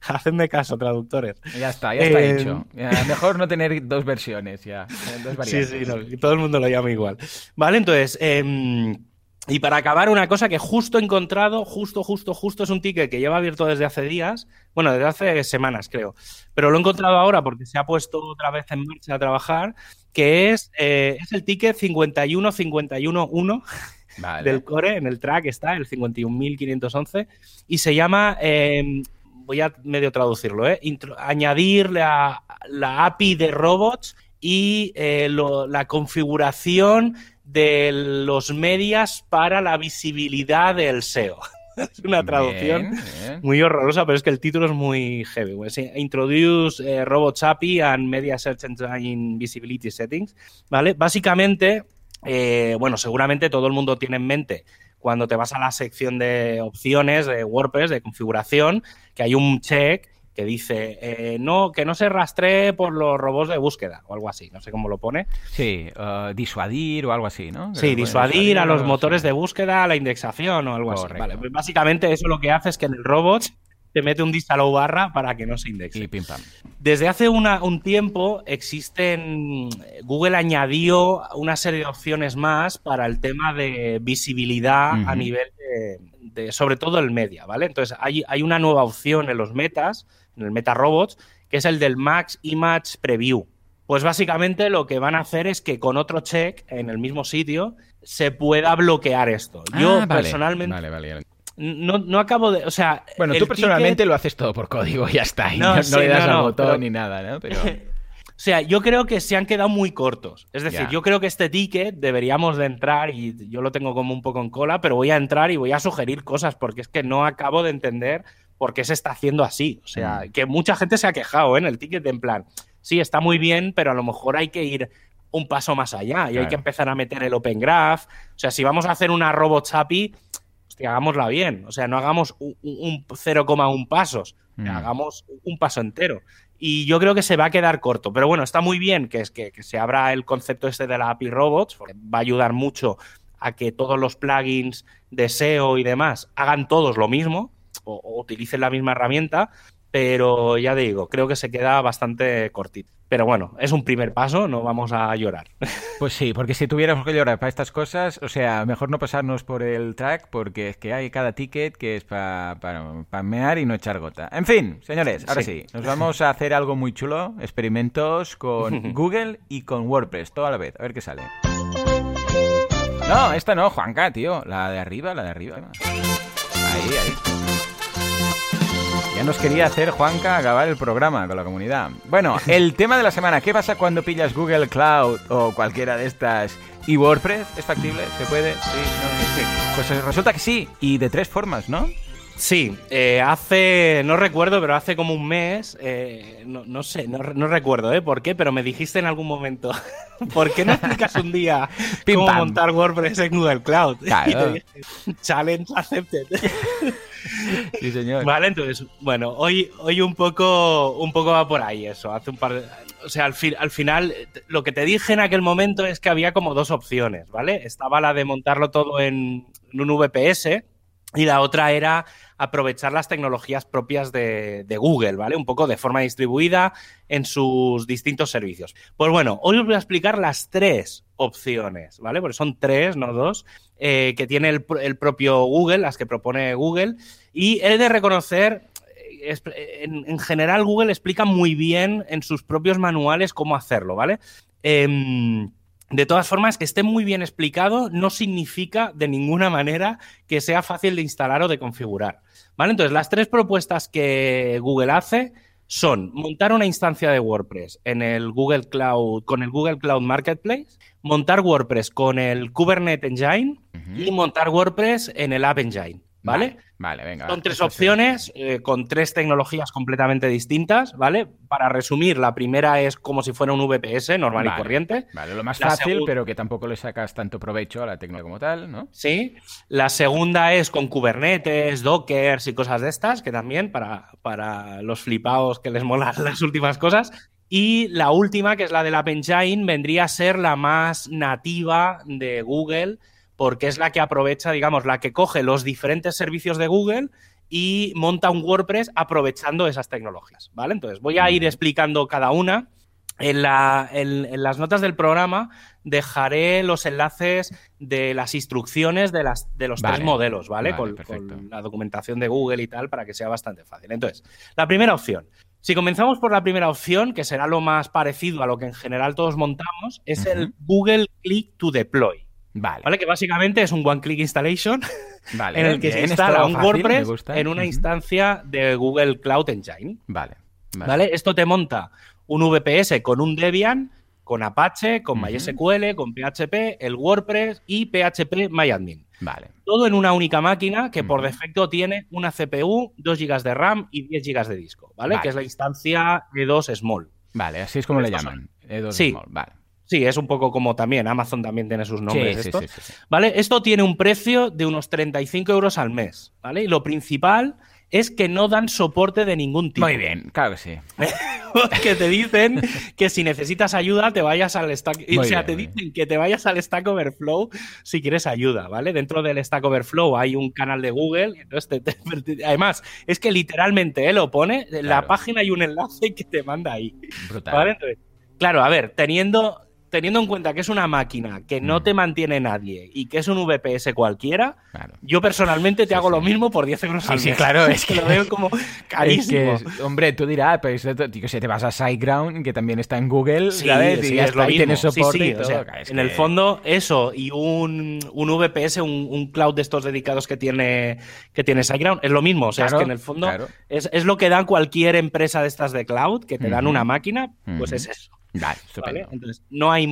Hacedme caso, traductores. Ya está, ya está eh, hecho. mejor no tener dos versiones, ya. sí, sí, todo el mundo lo llama igual. Vale, entonces, eh, y para acabar, una cosa que justo he encontrado, justo, justo, justo es un ticket que lleva abierto desde hace días, bueno, desde hace semanas creo, pero lo he encontrado ahora porque se ha puesto otra vez en marcha a trabajar, que es, eh, es el ticket 51511 del core, en el track está, el 51511, y se llama, em, voy a medio traducirlo, eh, añadir la, la, API de robots y eh, la configuración de los medias para la visibilidad del SEO. es una traducción muy horrorosa, pero es que el título es muy heavy. Introduce eh, Robots API and Media Search Engine Visibility Settings. ¿Vale? Básicamente, eh, bueno, seguramente todo el mundo tiene en mente cuando te vas a la sección de opciones de WordPress, de configuración, que hay un check que dice eh, no que no se rastree por los robots de búsqueda o algo así, no sé cómo lo pone. Sí, uh, disuadir o algo así, ¿no? Sí, disuadir, a los motores de búsqueda, a la indexación o algo así. Vale, pues básicamente eso lo que hace es que en el robot te mete un disallow barra para que no se indexe. Y pim pam. Desde hace un tiempo existen. Google añadió una serie de opciones más para el tema de visibilidad a nivel de, sobre todo el media, ¿vale? Entonces hay, hay una nueva opción en los metas en el Meta Robots, que es el del Max Image Preview. Pues básicamente lo que van a hacer es que con otro check en el mismo sitio se pueda bloquear esto. Yo ah, personalmente. No, acabo de. O sea. Bueno, tú personalmente lo haces todo por código y ya está. Y no, le das al botón ni nada, ¿no? Pero. sea, yo creo que se han quedado muy cortos. Es decir, yo creo que este ticket deberíamos de entrar, y yo lo tengo como un poco en cola, pero voy a entrar y voy a sugerir cosas, porque es que no acabo de entender por qué se está haciendo así. O sea, mm. que mucha gente se ha quejado ¿eh? en el ticket en plan, sí, está muy bien, pero a lo mejor hay que ir un paso más allá y hay que empezar a meter el Open Graph. O sea, si vamos a hacer una Robot API, hagámosla bien. O sea, no hagamos un, 0,1 pasos, mm. hagamos un paso entero y yo creo que se va a quedar corto. Pero bueno, está muy bien que, es que, se abra el concepto este de la API Robots, porque va a ayudar mucho a que todos los plugins de SEO y demás hagan todos lo mismo o, utilicen la misma herramienta, pero ya digo, creo que se queda bastante cortito. Pero bueno, es un primer paso, no vamos a llorar. Pues sí, porque si tuviéramos que llorar para estas cosas, o sea, mejor no pasarnos por el track, porque es que hay cada ticket que es para pa, mear y no echar gota. En fin, señores, ahora sí. nos vamos a hacer algo muy chulo, experimentos con Google y con WordPress, todo a la vez, a ver qué sale. No, esta no, Juanca, tío, la de arriba, la de arriba. Ahí, ahí. Ya nos quería hacer Juanca acabar el programa con la comunidad. Bueno, el tema de la semana, ¿qué pasa cuando pillas Google Cloud o cualquiera de estas y WordPress? ¿Es factible? ¿Se puede? Sí, no, sí. Pues resulta que sí, y de tres formas, ¿no? Sí, eh, hace, no recuerdo, pero hace como un mes, eh, no, sé, no, recuerdo ¿eh? por qué, pero me dijiste en algún momento, ¿por qué no explicas un día cómo montar WordPress en Google Cloud? Claro. Challenge accepted. Sí, señor. Vale, entonces, bueno, hoy, hoy un, poco, un poco va por ahí eso. Hace un par de, o sea, al, al final, lo que te dije en aquel momento es que había como dos opciones, ¿vale? Estaba la de montarlo todo en un VPS y la otra era aprovechar las tecnologías propias de, Google, ¿vale? Un poco de forma distribuida en sus distintos servicios. Pues bueno, hoy os voy a explicar las tres opciones, ¿vale? Porque son tres, no dos, eh, que tiene el, propio Google, las que propone Google. Y he de reconocer, eh, en, general Google explica muy bien en sus propios manuales cómo hacerlo, ¿vale? Em, de todas formas, que esté muy bien explicado no significa de ninguna manera que sea fácil de instalar o de configurar. ¿Vale? Entonces, las tres propuestas que Google hace son montar una instancia de WordPress en el Google Cloud, con el Google Cloud Marketplace, montar WordPress con el Kubernetes Engine y montar WordPress en el App Engine. ¿Vale? Vale, venga. Son tres opciones eh, con tres tecnologías completamente distintas, ¿vale? Para resumir, la primera es como si fuera un VPS normal y corriente. Vale, lo más fácil, pero que tampoco le sacas tanto provecho a la tecnología como tal, ¿no? Sí. La segunda es con Kubernetes, Dockers y cosas de estas, que también para, para los flipados que les molan las últimas cosas. Y la última, que es la de la Engine, vendría a ser la más nativa de Google porque es la que aprovecha, digamos, la que coge los diferentes servicios de Google y monta un WordPress aprovechando esas tecnologías, ¿vale? Entonces, voy a ir explicando cada una. En, las notas del programa dejaré los enlaces de las instrucciones de, las, de los tres modelos, ¿vale? con, la documentación de Google y tal, para que sea bastante fácil. Entonces, la primera opción. Si comenzamos por la primera opción, que será lo más parecido a lo que en general todos montamos, es el Google Click to Deploy. Vale. Que básicamente es un one-click installation en el que se instala un WordPress en una instancia de Google Cloud Engine. Vale. vale. Esto te monta un VPS con un Debian, con Apache, con MySQL, con PHP, el WordPress y PHP MyAdmin. Vale. Todo en una única máquina que por defecto tiene una CPU, 2 GB de RAM y 10 GB de disco, ¿vale? Que es la instancia E2 Small. Vale, así es como le llaman. E2 Small, vale. Sí, es un poco como también. Amazon también tiene sus nombres. esto. ¿Vale? Esto tiene un precio de unos 35 euros al mes. ¿Vale? Y lo principal es que no dan soporte de ningún tipo. Muy bien, claro que sí. que te dicen que si necesitas ayuda te vayas al Stack... o sea, te dicen que te vayas al Stack Overflow si quieres ayuda, ¿vale? Dentro del Stack Overflow hay un canal de Google. Entonces además, es que literalmente él lo pone, en la página hay un enlace que te manda ahí. Brutal. claro, a ver, teniendo teniendo en cuenta que es una máquina que no mm. te mantiene nadie y que es un VPS cualquiera, yo personalmente te hago lo mismo por 10 euros al mes. Sí, claro, es que lo veo como carísimo. hombre, tú dirás, pero si te vas a SiteGround, que también está en Google, ¿sabes? y es lo mismo. tienes soporte en el fondo, eso y un, un VPS, un, cloud de estos dedicados que tiene, que tiene SiteGround, es lo mismo. O sea, es que en el fondo es, lo que dan cualquier empresa de estas de cloud, que te dan una máquina, pues es eso. Vale, estupendo. Entonces, no hay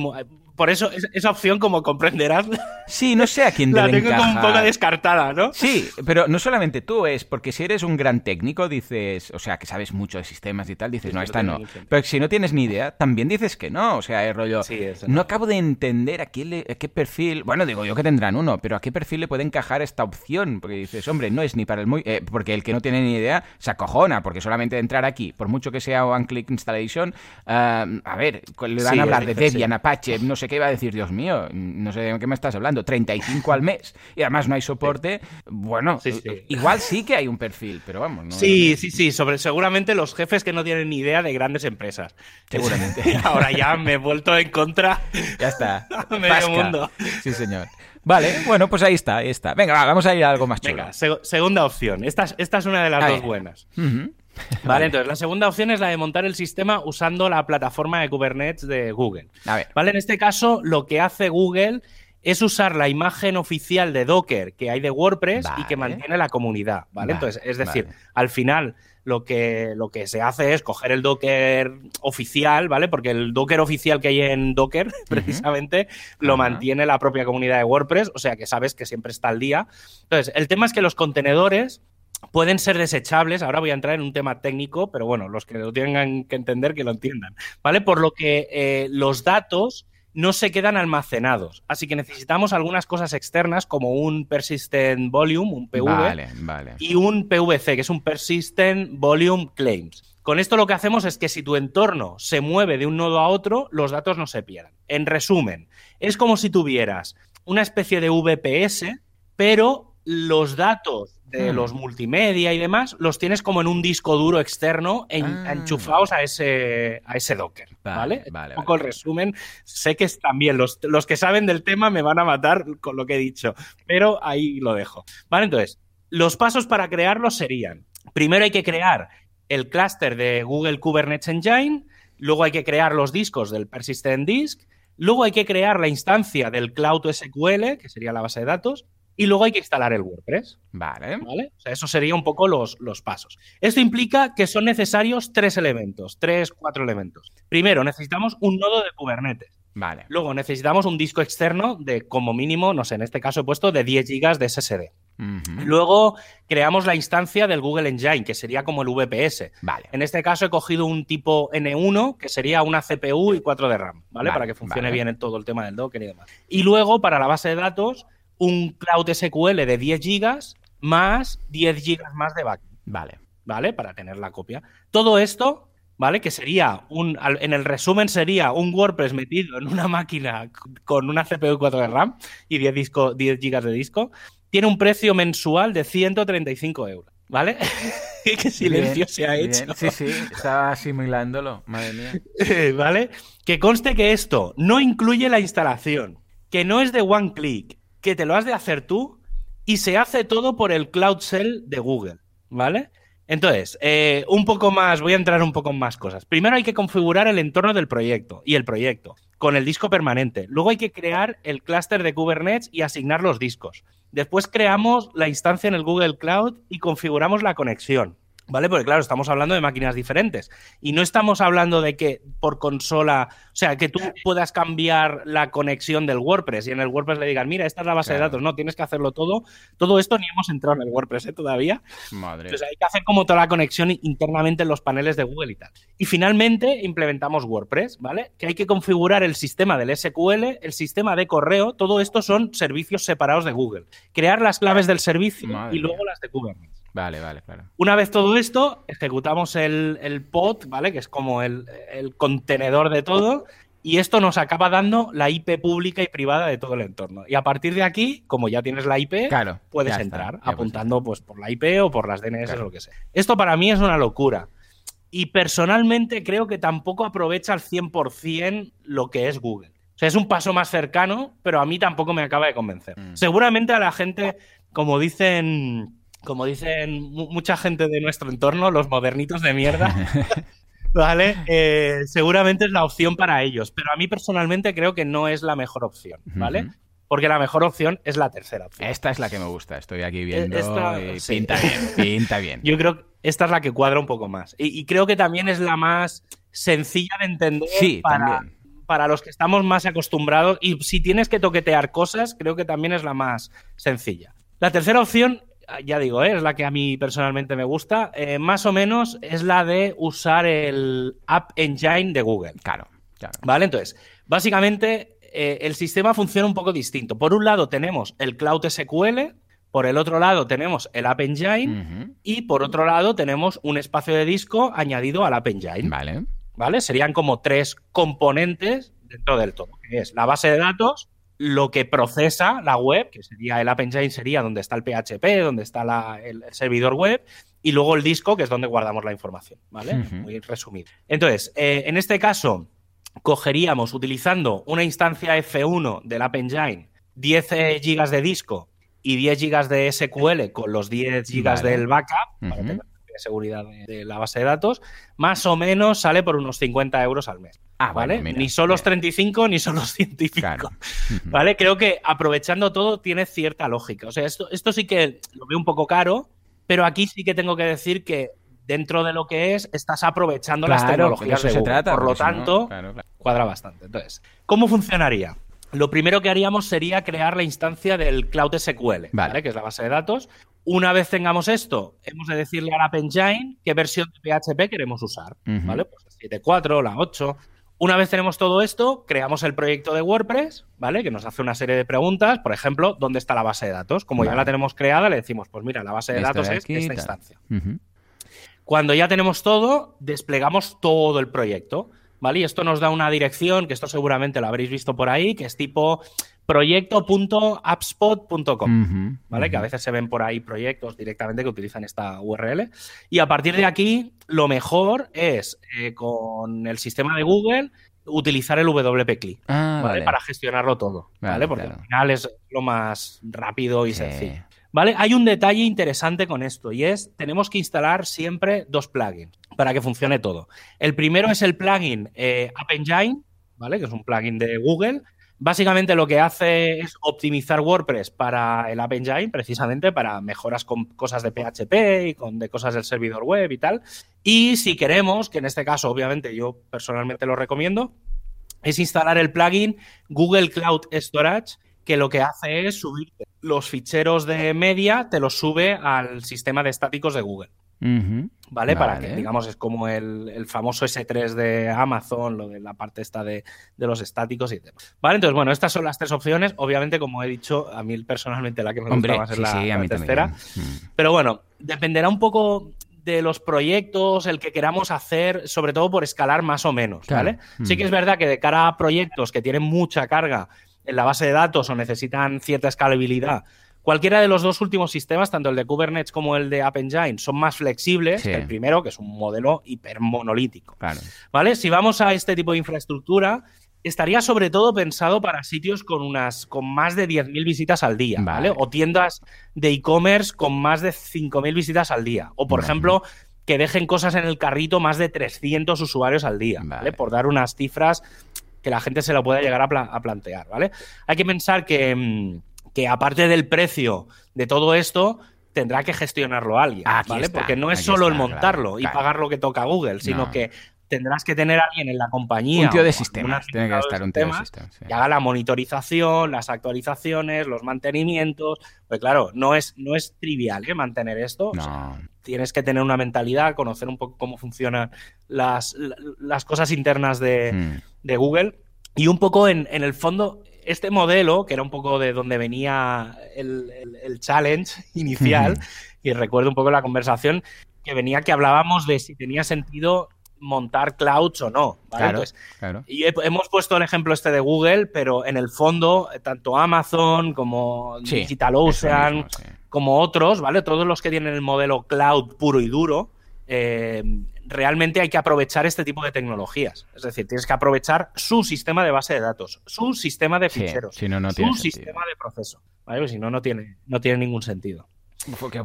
por eso esa opción, como comprenderás, sí, no sé a quién la tengo como un poco descartada, ¿no? Sí, pero no solamente tú, es porque si eres un gran técnico, dices, o sea, que sabes mucho de sistemas y tal, dices, no, esta no. Pero si no tienes ni idea, también dices que no, o sea, es rollo. no acabo de entender a, quién qué perfil, bueno, digo yo que tendrán uno, pero a qué perfil le puede encajar esta opción, porque dices, hombre, no es ni para el muy, eh, porque el que no tiene ni idea se acojona, porque solamente de entrar aquí, por mucho que sea one click installation, ah, a ver, le van a hablar de Debian, Apache, no sé qué iba a decir, Dios mío, no sé de qué me estás hablando, 35 al mes y además no hay soporte, bueno, igual sí que hay un perfil, pero vamos. No, sí, sí, sí, sobre seguramente los jefes que no tienen ni idea de grandes empresas. Seguramente. Ahora ya me he vuelto en contra. Ya está. Medio mundo. Sí, señor. Vale, bueno, pues ahí está, ahí está. Venga, vamos a ir a algo más chulo. Venga, segunda opción. Esta, esta es una de las dos buenas. Vale, entonces la segunda opción es la de montar el sistema usando la plataforma de Kubernetes de Google. Vale, en este caso lo que hace Google es usar la imagen oficial de Docker que hay de WordPress y que mantiene la comunidad, ¿vale? Entonces, es decir, al final lo que, lo que se hace es coger el Docker oficial, ¿vale? Porque el Docker oficial que hay en Docker, precisamente, lo mantiene la propia comunidad de WordPress, o sea que sabes que siempre está al día. Entonces, el tema es que los contenedores pueden ser desechables. Ahora voy a entrar en un tema técnico, pero bueno, los que lo tengan que entender, que lo entiendan. ¿Vale? Por lo que eh, los datos no se quedan almacenados. Así que necesitamos algunas cosas externas como un Persistent Volume, un PV, y un PVC, que es un Persistent Volume Claims. Con esto lo que hacemos es que si tu entorno se mueve de un nodo a otro, los datos no se pierdan. En resumen, es como si tuvieras una especie de VPS, pero los datos de hmm. los multimedia y demás, los tienes como en un disco duro externo ah. enchufados a ese, a ese Docker. Vale, vale. un poco el resumen. Sé que también los, los que saben del tema me van a matar con lo que he dicho, pero ahí lo dejo. Vale, entonces, los pasos para crearlo serían: primero hay que crear el clúster de Google Kubernetes Engine, luego hay que crear los discos del Persistent Disk, luego hay que crear la instancia del Cloud SQL, que sería la base de datos, y luego hay que instalar el WordPress. Vale. ¿Vale? O sea, eso sería un poco los, los pasos. Esto implica que son necesarios tres elementos, tres, cuatro elementos. Primero, necesitamos un nodo de Kubernetes. Vale. Luego necesitamos un disco externo de como mínimo, no sé, en este caso he puesto de 10 GB de SSD. Luego creamos la instancia del Google Engine, que sería como el VPS. Vale. En este caso he cogido un tipo N1, que sería una CPU y 4 de RAM, ¿vale? Para que funcione bien en todo el tema del Docker y demás. Y luego, para la base de datos, un Cloud SQL de 10 gigas más 10 gigas más de backup. Vale. ¿Vale? Para tener la copia. Todo esto, ¿vale? Que sería un. En el resumen sería un WordPress metido en una máquina con una CPU 4 de RAM y 10, disco, 10 gigas de disco. Tiene un precio mensual de 135 euros. ¿Vale? Qué silencio se ha hecho. Sí, sí, estaba asimilándolo, madre mía. ¿Vale? Que conste que esto no incluye la instalación, que no es de one click, que te lo has de hacer tú y se hace todo por el Cloud Shell de Google, ¿vale? Entonces, eh, un poco más, voy a entrar un poco en más cosas. Primero hay que configurar el entorno del proyecto y el proyecto con el disco permanente. Luego hay que crear el clúster de Kubernetes y asignar los discos. Después creamos la instancia en el Google Cloud y configuramos la conexión. ¿Vale? Porque claro, estamos hablando de máquinas diferentes. Y no estamos hablando de que por consola, o sea, que tú puedas cambiar la conexión del WordPress y en el WordPress le digan, mira, esta es la base de datos. No, tienes que hacerlo todo. Todo esto ni hemos entrado en el WordPress ¿eh? todavía. Madre. Entonces hay que hacer como toda la conexión internamente en los paneles de Google y tal. Y finalmente implementamos WordPress, ¿vale? Que hay que configurar el sistema del SQL, el sistema de correo. Todo esto son servicios separados de Google. Crear las claves del servicio y luego las de Kubernetes. Vale, vale, claro. Una vez todo esto, ejecutamos el, pod, ¿vale? Que es como el, contenedor de todo. Y esto nos acaba dando la IP pública y privada de todo el entorno. Y a partir de aquí, como ya tienes la IP, puedes entrar apuntando pues, por la IP o por las DNS o lo que sea. Esto para mí es una locura. Y personalmente creo que tampoco aprovecha al 100% lo que es Google. O sea, es un paso más cercano, pero a mí tampoco me acaba de convencer. Mm. Seguramente a la gente, como dicen como dicen mucha gente de nuestro entorno, los modernitos de mierda, ¿vale? Eh, seguramente es la opción para ellos, pero a mí personalmente creo que no es la mejor opción, ¿vale? Porque la mejor opción es la tercera opción. Esta es la que me gusta, estoy aquí viendo y pinta bien, pinta bien. Yo creo, esta es la que cuadra un poco más. Y, creo que también es la más sencilla de entender para, para los que estamos más acostumbrados. Y si tienes que toquetear cosas, creo que también es la más sencilla. La tercera opción, ya digo, ¿eh? es la que a mí personalmente me gusta, eh, más o menos es la de usar el App Engine de Google. Claro, claro. ¿Vale? Entonces, básicamente eh, el sistema funciona un poco distinto. Por un lado tenemos el Cloud SQL, por el otro lado tenemos el App Engine y por otro lado tenemos un espacio de disco añadido al App Engine. Vale. ¿Vale? Serían como tres componentes dentro del todo, que es la base de datos, lo que procesa la web, que sería el App Engine, sería donde está el PHP, donde está el, servidor web, y luego el disco, que es donde guardamos la información, ¿vale? Muy resumido. Entonces, eh, en este caso, cogeríamos utilizando una instancia F1 del App Engine, 10 GB de disco y 10 GB de SQL con los 10 GB del backup, para tener seguridad de, la base de datos, más o menos sale por unos 50 euros al mes. Ah, ¿vale? ni son los 35 ni son los científicos. ¿Vale? Creo que aprovechando todo tiene cierta lógica. O sea, esto, esto sí que lo veo un poco caro, pero aquí sí que tengo que decir que dentro de lo que es, estás aprovechando las tecnologías de Google. Por lo tanto, cuadra bastante. Entonces, ¿cómo funcionaría? Lo primero que haríamos sería crear la instancia del Cloud SQL, vale. que es la base de datos. Una vez tengamos esto, hemos de decirle a la Engine qué versión de PHP queremos usar. ¿vale? Pues la 7.4, la 8. Una vez tenemos todo esto, creamos el proyecto de WordPress, ¿vale? Que nos hace una serie de preguntas. Por ejemplo, ¿dónde está la base de datos? Como ya la tenemos creada, le decimos, pues mira, la base de datos es esta instancia. Cuando ya tenemos todo, desplegamos todo el proyecto, ¿vale? Y esto nos da una dirección, que esto seguramente lo habréis visto por ahí, que es tipo proyecto.appspot.com, ¿vale? Que a veces se ven por ahí proyectos directamente que utilizan esta URL. Y a partir de aquí, lo mejor es eh, con el sistema de Google utilizar el WP CLI, ah, ¿vale? Para gestionarlo todo, ¿vale? Porque al final es lo más rápido y sencillo. ¿Vale? Hay un detalle interesante con esto y es, tenemos que instalar siempre dos plugins para que funcione todo. El primero es el plugin eh, App Engine, ¿vale? Que es un plugin de Google. Básicamente lo que hace es optimizar WordPress para el App Engine, precisamente para mejoras con cosas de PHP y con de cosas del servidor web y tal. Y si queremos, que en este caso obviamente yo personalmente lo recomiendo, es instalar el plugin Google Cloud Storage, que lo que hace es subir los ficheros de media, te los sube al sistema de estáticos de Google. ¿Vale? Para que, digamos, es como el, famoso S3 de Amazon, lo de la parte esta de, los estáticos y demás. ¿Vale? Entonces, bueno, estas son las tres opciones. Obviamente, como he dicho, a mí personalmente la que me gusta más es la, tercera. Mm. Pero bueno, dependerá un poco de los proyectos, el que queramos hacer, sobre todo por escalar más o menos, ¿vale? Sí que mm. es verdad que de cara a proyectos que tienen mucha carga en la base de datos o necesitan cierta escalabilidad, cualquiera de los dos últimos sistemas, tanto el de Kubernetes como el de App Engine, son más flexibles que el primero, que es un modelo hipermonolítico. ¿Vale? Si vamos a este tipo de infraestructura, estaría sobre todo pensado para sitios con unas con más de 10.000 visitas al día, ¿vale? O tiendas de e-commerce con más de 5.000 visitas al día. O, por ejemplo, que dejen cosas en el carrito más de 300 usuarios al día, ¿vale? Por dar unas cifras que la gente se lo pueda llegar a, plantear, ¿vale? Hay que pensar que, mm, que, aparte del precio de todo esto, tendrá que gestionarlo alguien, ¿vale? Porque no es solo el montarlo y pagar lo que toca Google, sino que tendrás que tener a alguien en la compañía. Un tío de sistemas. Tiene que estar un tío de sistemas. Que haga la monitorización, las actualizaciones, los mantenimientos. Pues claro, no es, no es trivial ¿eh? mantener esto. tienes que tener una mentalidad, conocer un poco cómo funcionan las, las cosas internas de, hmm. de, Google. Y un poco en, en, el fondo, este modelo, que era un poco de donde venía el, el, challenge inicial, y recuerdo un poco la conversación, que venía que hablábamos de si tenía sentido montar clouds o no. Claro, Y hemos puesto el ejemplo este de Google, pero en el fondo, tanto Amazon como DigitalOcean, como otros, ¿vale? Todos los que tienen el modelo cloud puro y duro, eh, realmente hay que aprovechar este tipo de tecnologías. Es decir, tienes que aprovechar su sistema de base de datos, su sistema de ficheros, su sistema de proceso. ¿vale? si no, no tiene, no tiene ningún sentido. Porque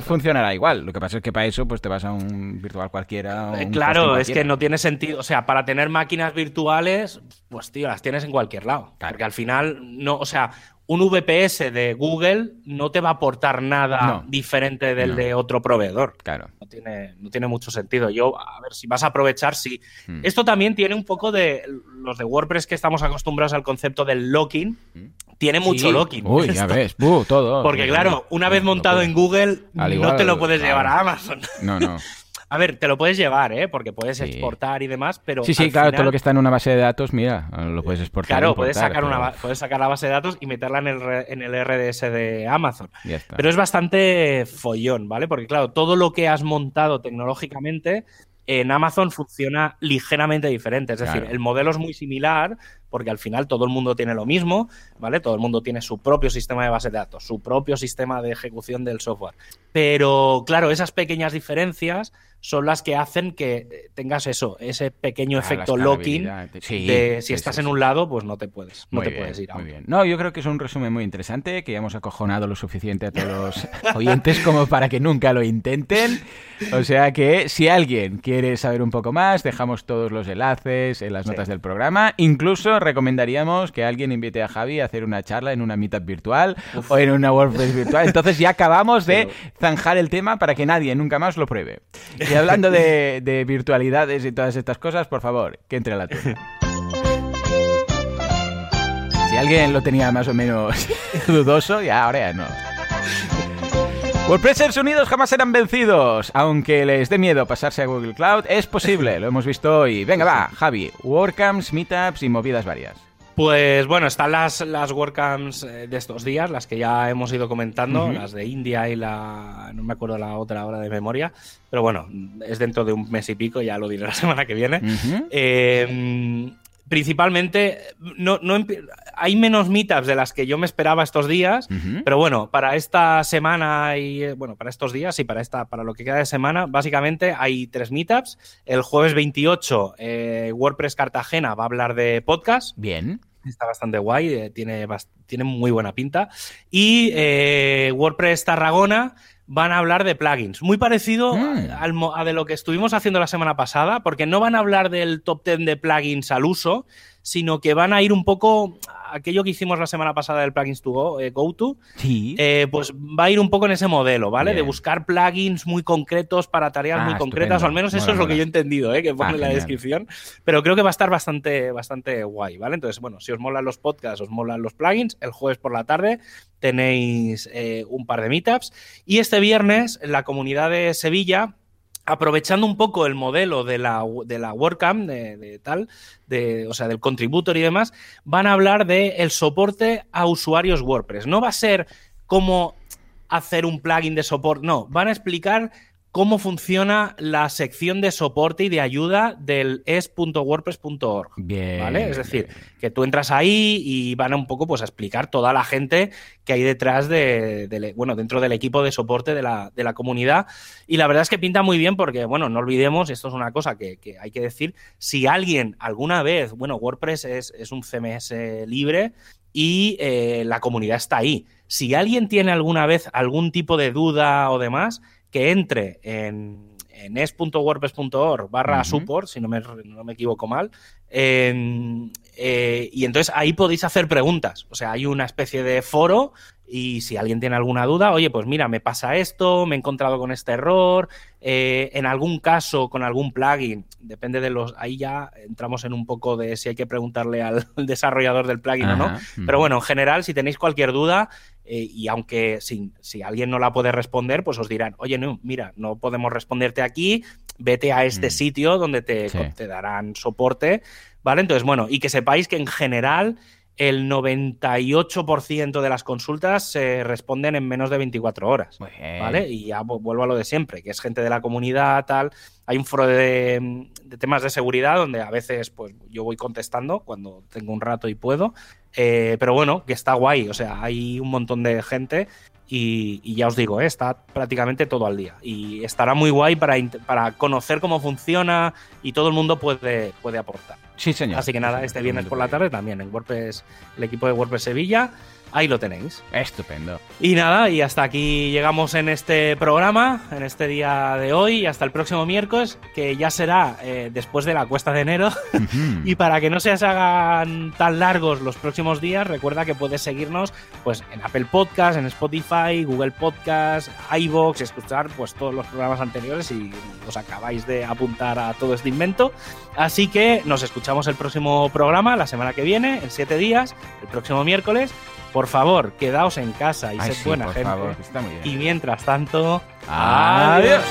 funcionará igual. Lo que pasa es que para eso pues te vas a un virtual cualquiera. Eh, claro, es que no tiene sentido. O sea, para tener máquinas virtuales, pues tío, las tienes en cualquier lado. Porque al final, no, o sea, un VPS de Google no te va a aportar nada diferente del de otro proveedor. Claro. No tiene, no tiene mucho sentido. Yo, a ver, si vas a aprovechar, sí. Hmm. Esto también tiene un poco de. Los de WordPress que estamos acostumbrados al concepto del locking, hmm. tiene mucho locking. Uy, ya ves, todo. Porque, claro, una vez montado en Google, no te lo puedes llevar a Amazon. No, no. A ver, te lo puedes llevar, ¿eh? Porque puedes exportar y demás, pero. Sí, sí, claro, todo lo que está en una base de datos, mira, lo puedes exportar. Claro, puedes, sacar una, puedes sacar la base de datos y meterla en el, en el RDS de Amazon. Pero es bastante follón, ¿vale? Porque, claro, todo lo que has montado tecnológicamente en Amazon funciona ligeramente diferente. Es decir, el modelo es muy similar porque al final todo el mundo tiene lo mismo, ¿vale? Todo el mundo tiene su propio sistema de base de datos, su propio sistema de ejecución del software. Pero, claro, esas pequeñas diferencias son las que hacen que tengas eso, ese pequeño efecto locking de si estás en un lado, pues no te puedes, no te puedes ir a muy bien. No, yo creo que es un resumen muy interesante, que ya hemos acojonado lo suficiente a todos los oyentes como para que nunca lo intenten. O sea que si alguien quiere saber un poco más, dejamos todos los enlaces en las notas del programa. Incluso recomendaríamos que alguien invite a Javi a hacer una charla en una meetup virtual o en una WordPress virtual. Entonces ya acabamos de zanjar el tema para que nadie nunca más lo pruebe. Y hablando de, virtualidades y todas estas cosas, por favor, que entre a la tienda. Si alguien lo tenía más o menos dudoso, ya ahora ya no. WordPressers unidos jamás serán vencidos. Aunque les dé miedo pasarse a Google Cloud, es posible, lo hemos visto hoy. Venga, va, Javi, WordCamps, Meetups y movidas varias. Pues bueno, están las, las WordCamps eh, de estos días, las que ya hemos ido comentando, las de India y la. No me acuerdo la otra hora de memoria, pero bueno, es dentro de un mes y pico, ya lo diré la semana que viene. eh, principalmente, no, no, hay menos meetups de las que yo me esperaba estos días, pero bueno, para esta semana y eh, bueno, para estos días y para esta, para lo que queda de semana, básicamente hay tres meetups. El jueves 28, eh, WordPress Cartagena va a hablar de podcast. Bien. Está bastante guay, eh, tiene, tiene muy buena pinta. Y WordPress Tarragona van a hablar de plugins. Muy parecido mm. a, de lo que estuvimos haciendo la semana pasada, porque no van a hablar del top 10 de plugins al uso, sino que van a ir un poco aquello que hicimos la semana pasada del plugins to go, eh, to eh, pues va a ir un poco en ese modelo, ¿vale? De buscar plugins muy concretos para tareas muy ah, concretas, o al menos eso es lo que yo he entendido, ¿eh? que pone en la descripción. Pero creo que va a estar bastante, bastante guay, ¿vale? Entonces, bueno, si os molan los podcasts, os molan los plugins, el jueves por la tarde tenéis eh, un par de meetups. Y este viernes, la comunidad de Sevilla, aprovechando un poco el modelo de la, de la WordCamp, de, tal, de, o sea, del contributor y demás, van a hablar del el soporte a usuarios WordPress. No va a ser como hacer un plugin de soporte, no, van a explicar cómo funciona la sección de soporte y de ayuda del es.wordpress.org. Bien. ¿Vale? Es decir, que tú entras ahí y van un poco pues, a explicar toda la gente que hay detrás de, bueno, dentro del equipo de soporte de la, de la, comunidad. Y la verdad es que pinta muy bien porque, bueno, no olvidemos, esto es una cosa que, hay que decir, si alguien alguna vez, bueno, WordPress es, un CMS libre y eh, la comunidad está ahí. Si alguien tiene alguna vez algún tipo de duda o demás, que entre en, en es.wordpress.org barra support, si no me, no me equivoco mal, eh, y entonces ahí podéis hacer preguntas. O sea, hay una especie de foro y si alguien tiene alguna duda, oye, pues mira, me pasa esto, me he encontrado con este error, eh, en algún caso con algún plugin, depende de los, ahí ya entramos en un poco de si hay que preguntarle al desarrollador del plugin o no, pero bueno, en general, si tenéis cualquier duda, eh, y aunque si, si, alguien no la puede responder, pues os dirán, oye, no, mira, no podemos responderte aquí, vete a este mm. sitio donde te, te darán soporte, ¿vale? Entonces, bueno, y que sepáis que en general el 98% de las consultas se responden en menos de 24 horas. ¿Vale? Y ya vuelvo a lo de siempre, que es gente de la comunidad, tal. Hay un foro de, temas de seguridad donde a veces pues yo voy contestando cuando tengo un rato y puedo. Eh, pero bueno, que está guay. O sea, hay un montón de gente y, ya os digo, eh, está prácticamente todo al día. Y estará muy guay para, para conocer cómo funciona y todo el mundo puede, puede aportar. Sí, señor. Así que nada, este viernes por la tarde también en WordPress, el equipo de WordPress Sevilla Ahí lo tenéis. Estupendo. Y nada, y hasta aquí llegamos en este programa, en este día de hoy, y hasta el próximo miércoles, que ya será eh, después de la cuesta de enero. y para que no se hagan tan largos los próximos días, recuerda que puedes seguirnos pues en Apple Podcast, en Spotify, Google Podcast, iVoox, escuchar pues todos los programas anteriores y os acabáis de apuntar a todo este invento. Así que nos escuchamos el próximo programa, la semana que viene, en siete días, el próximo miércoles. Por favor, quedaos en casa y Ay, sed buena gente. Favor, y mientras tanto, adiós.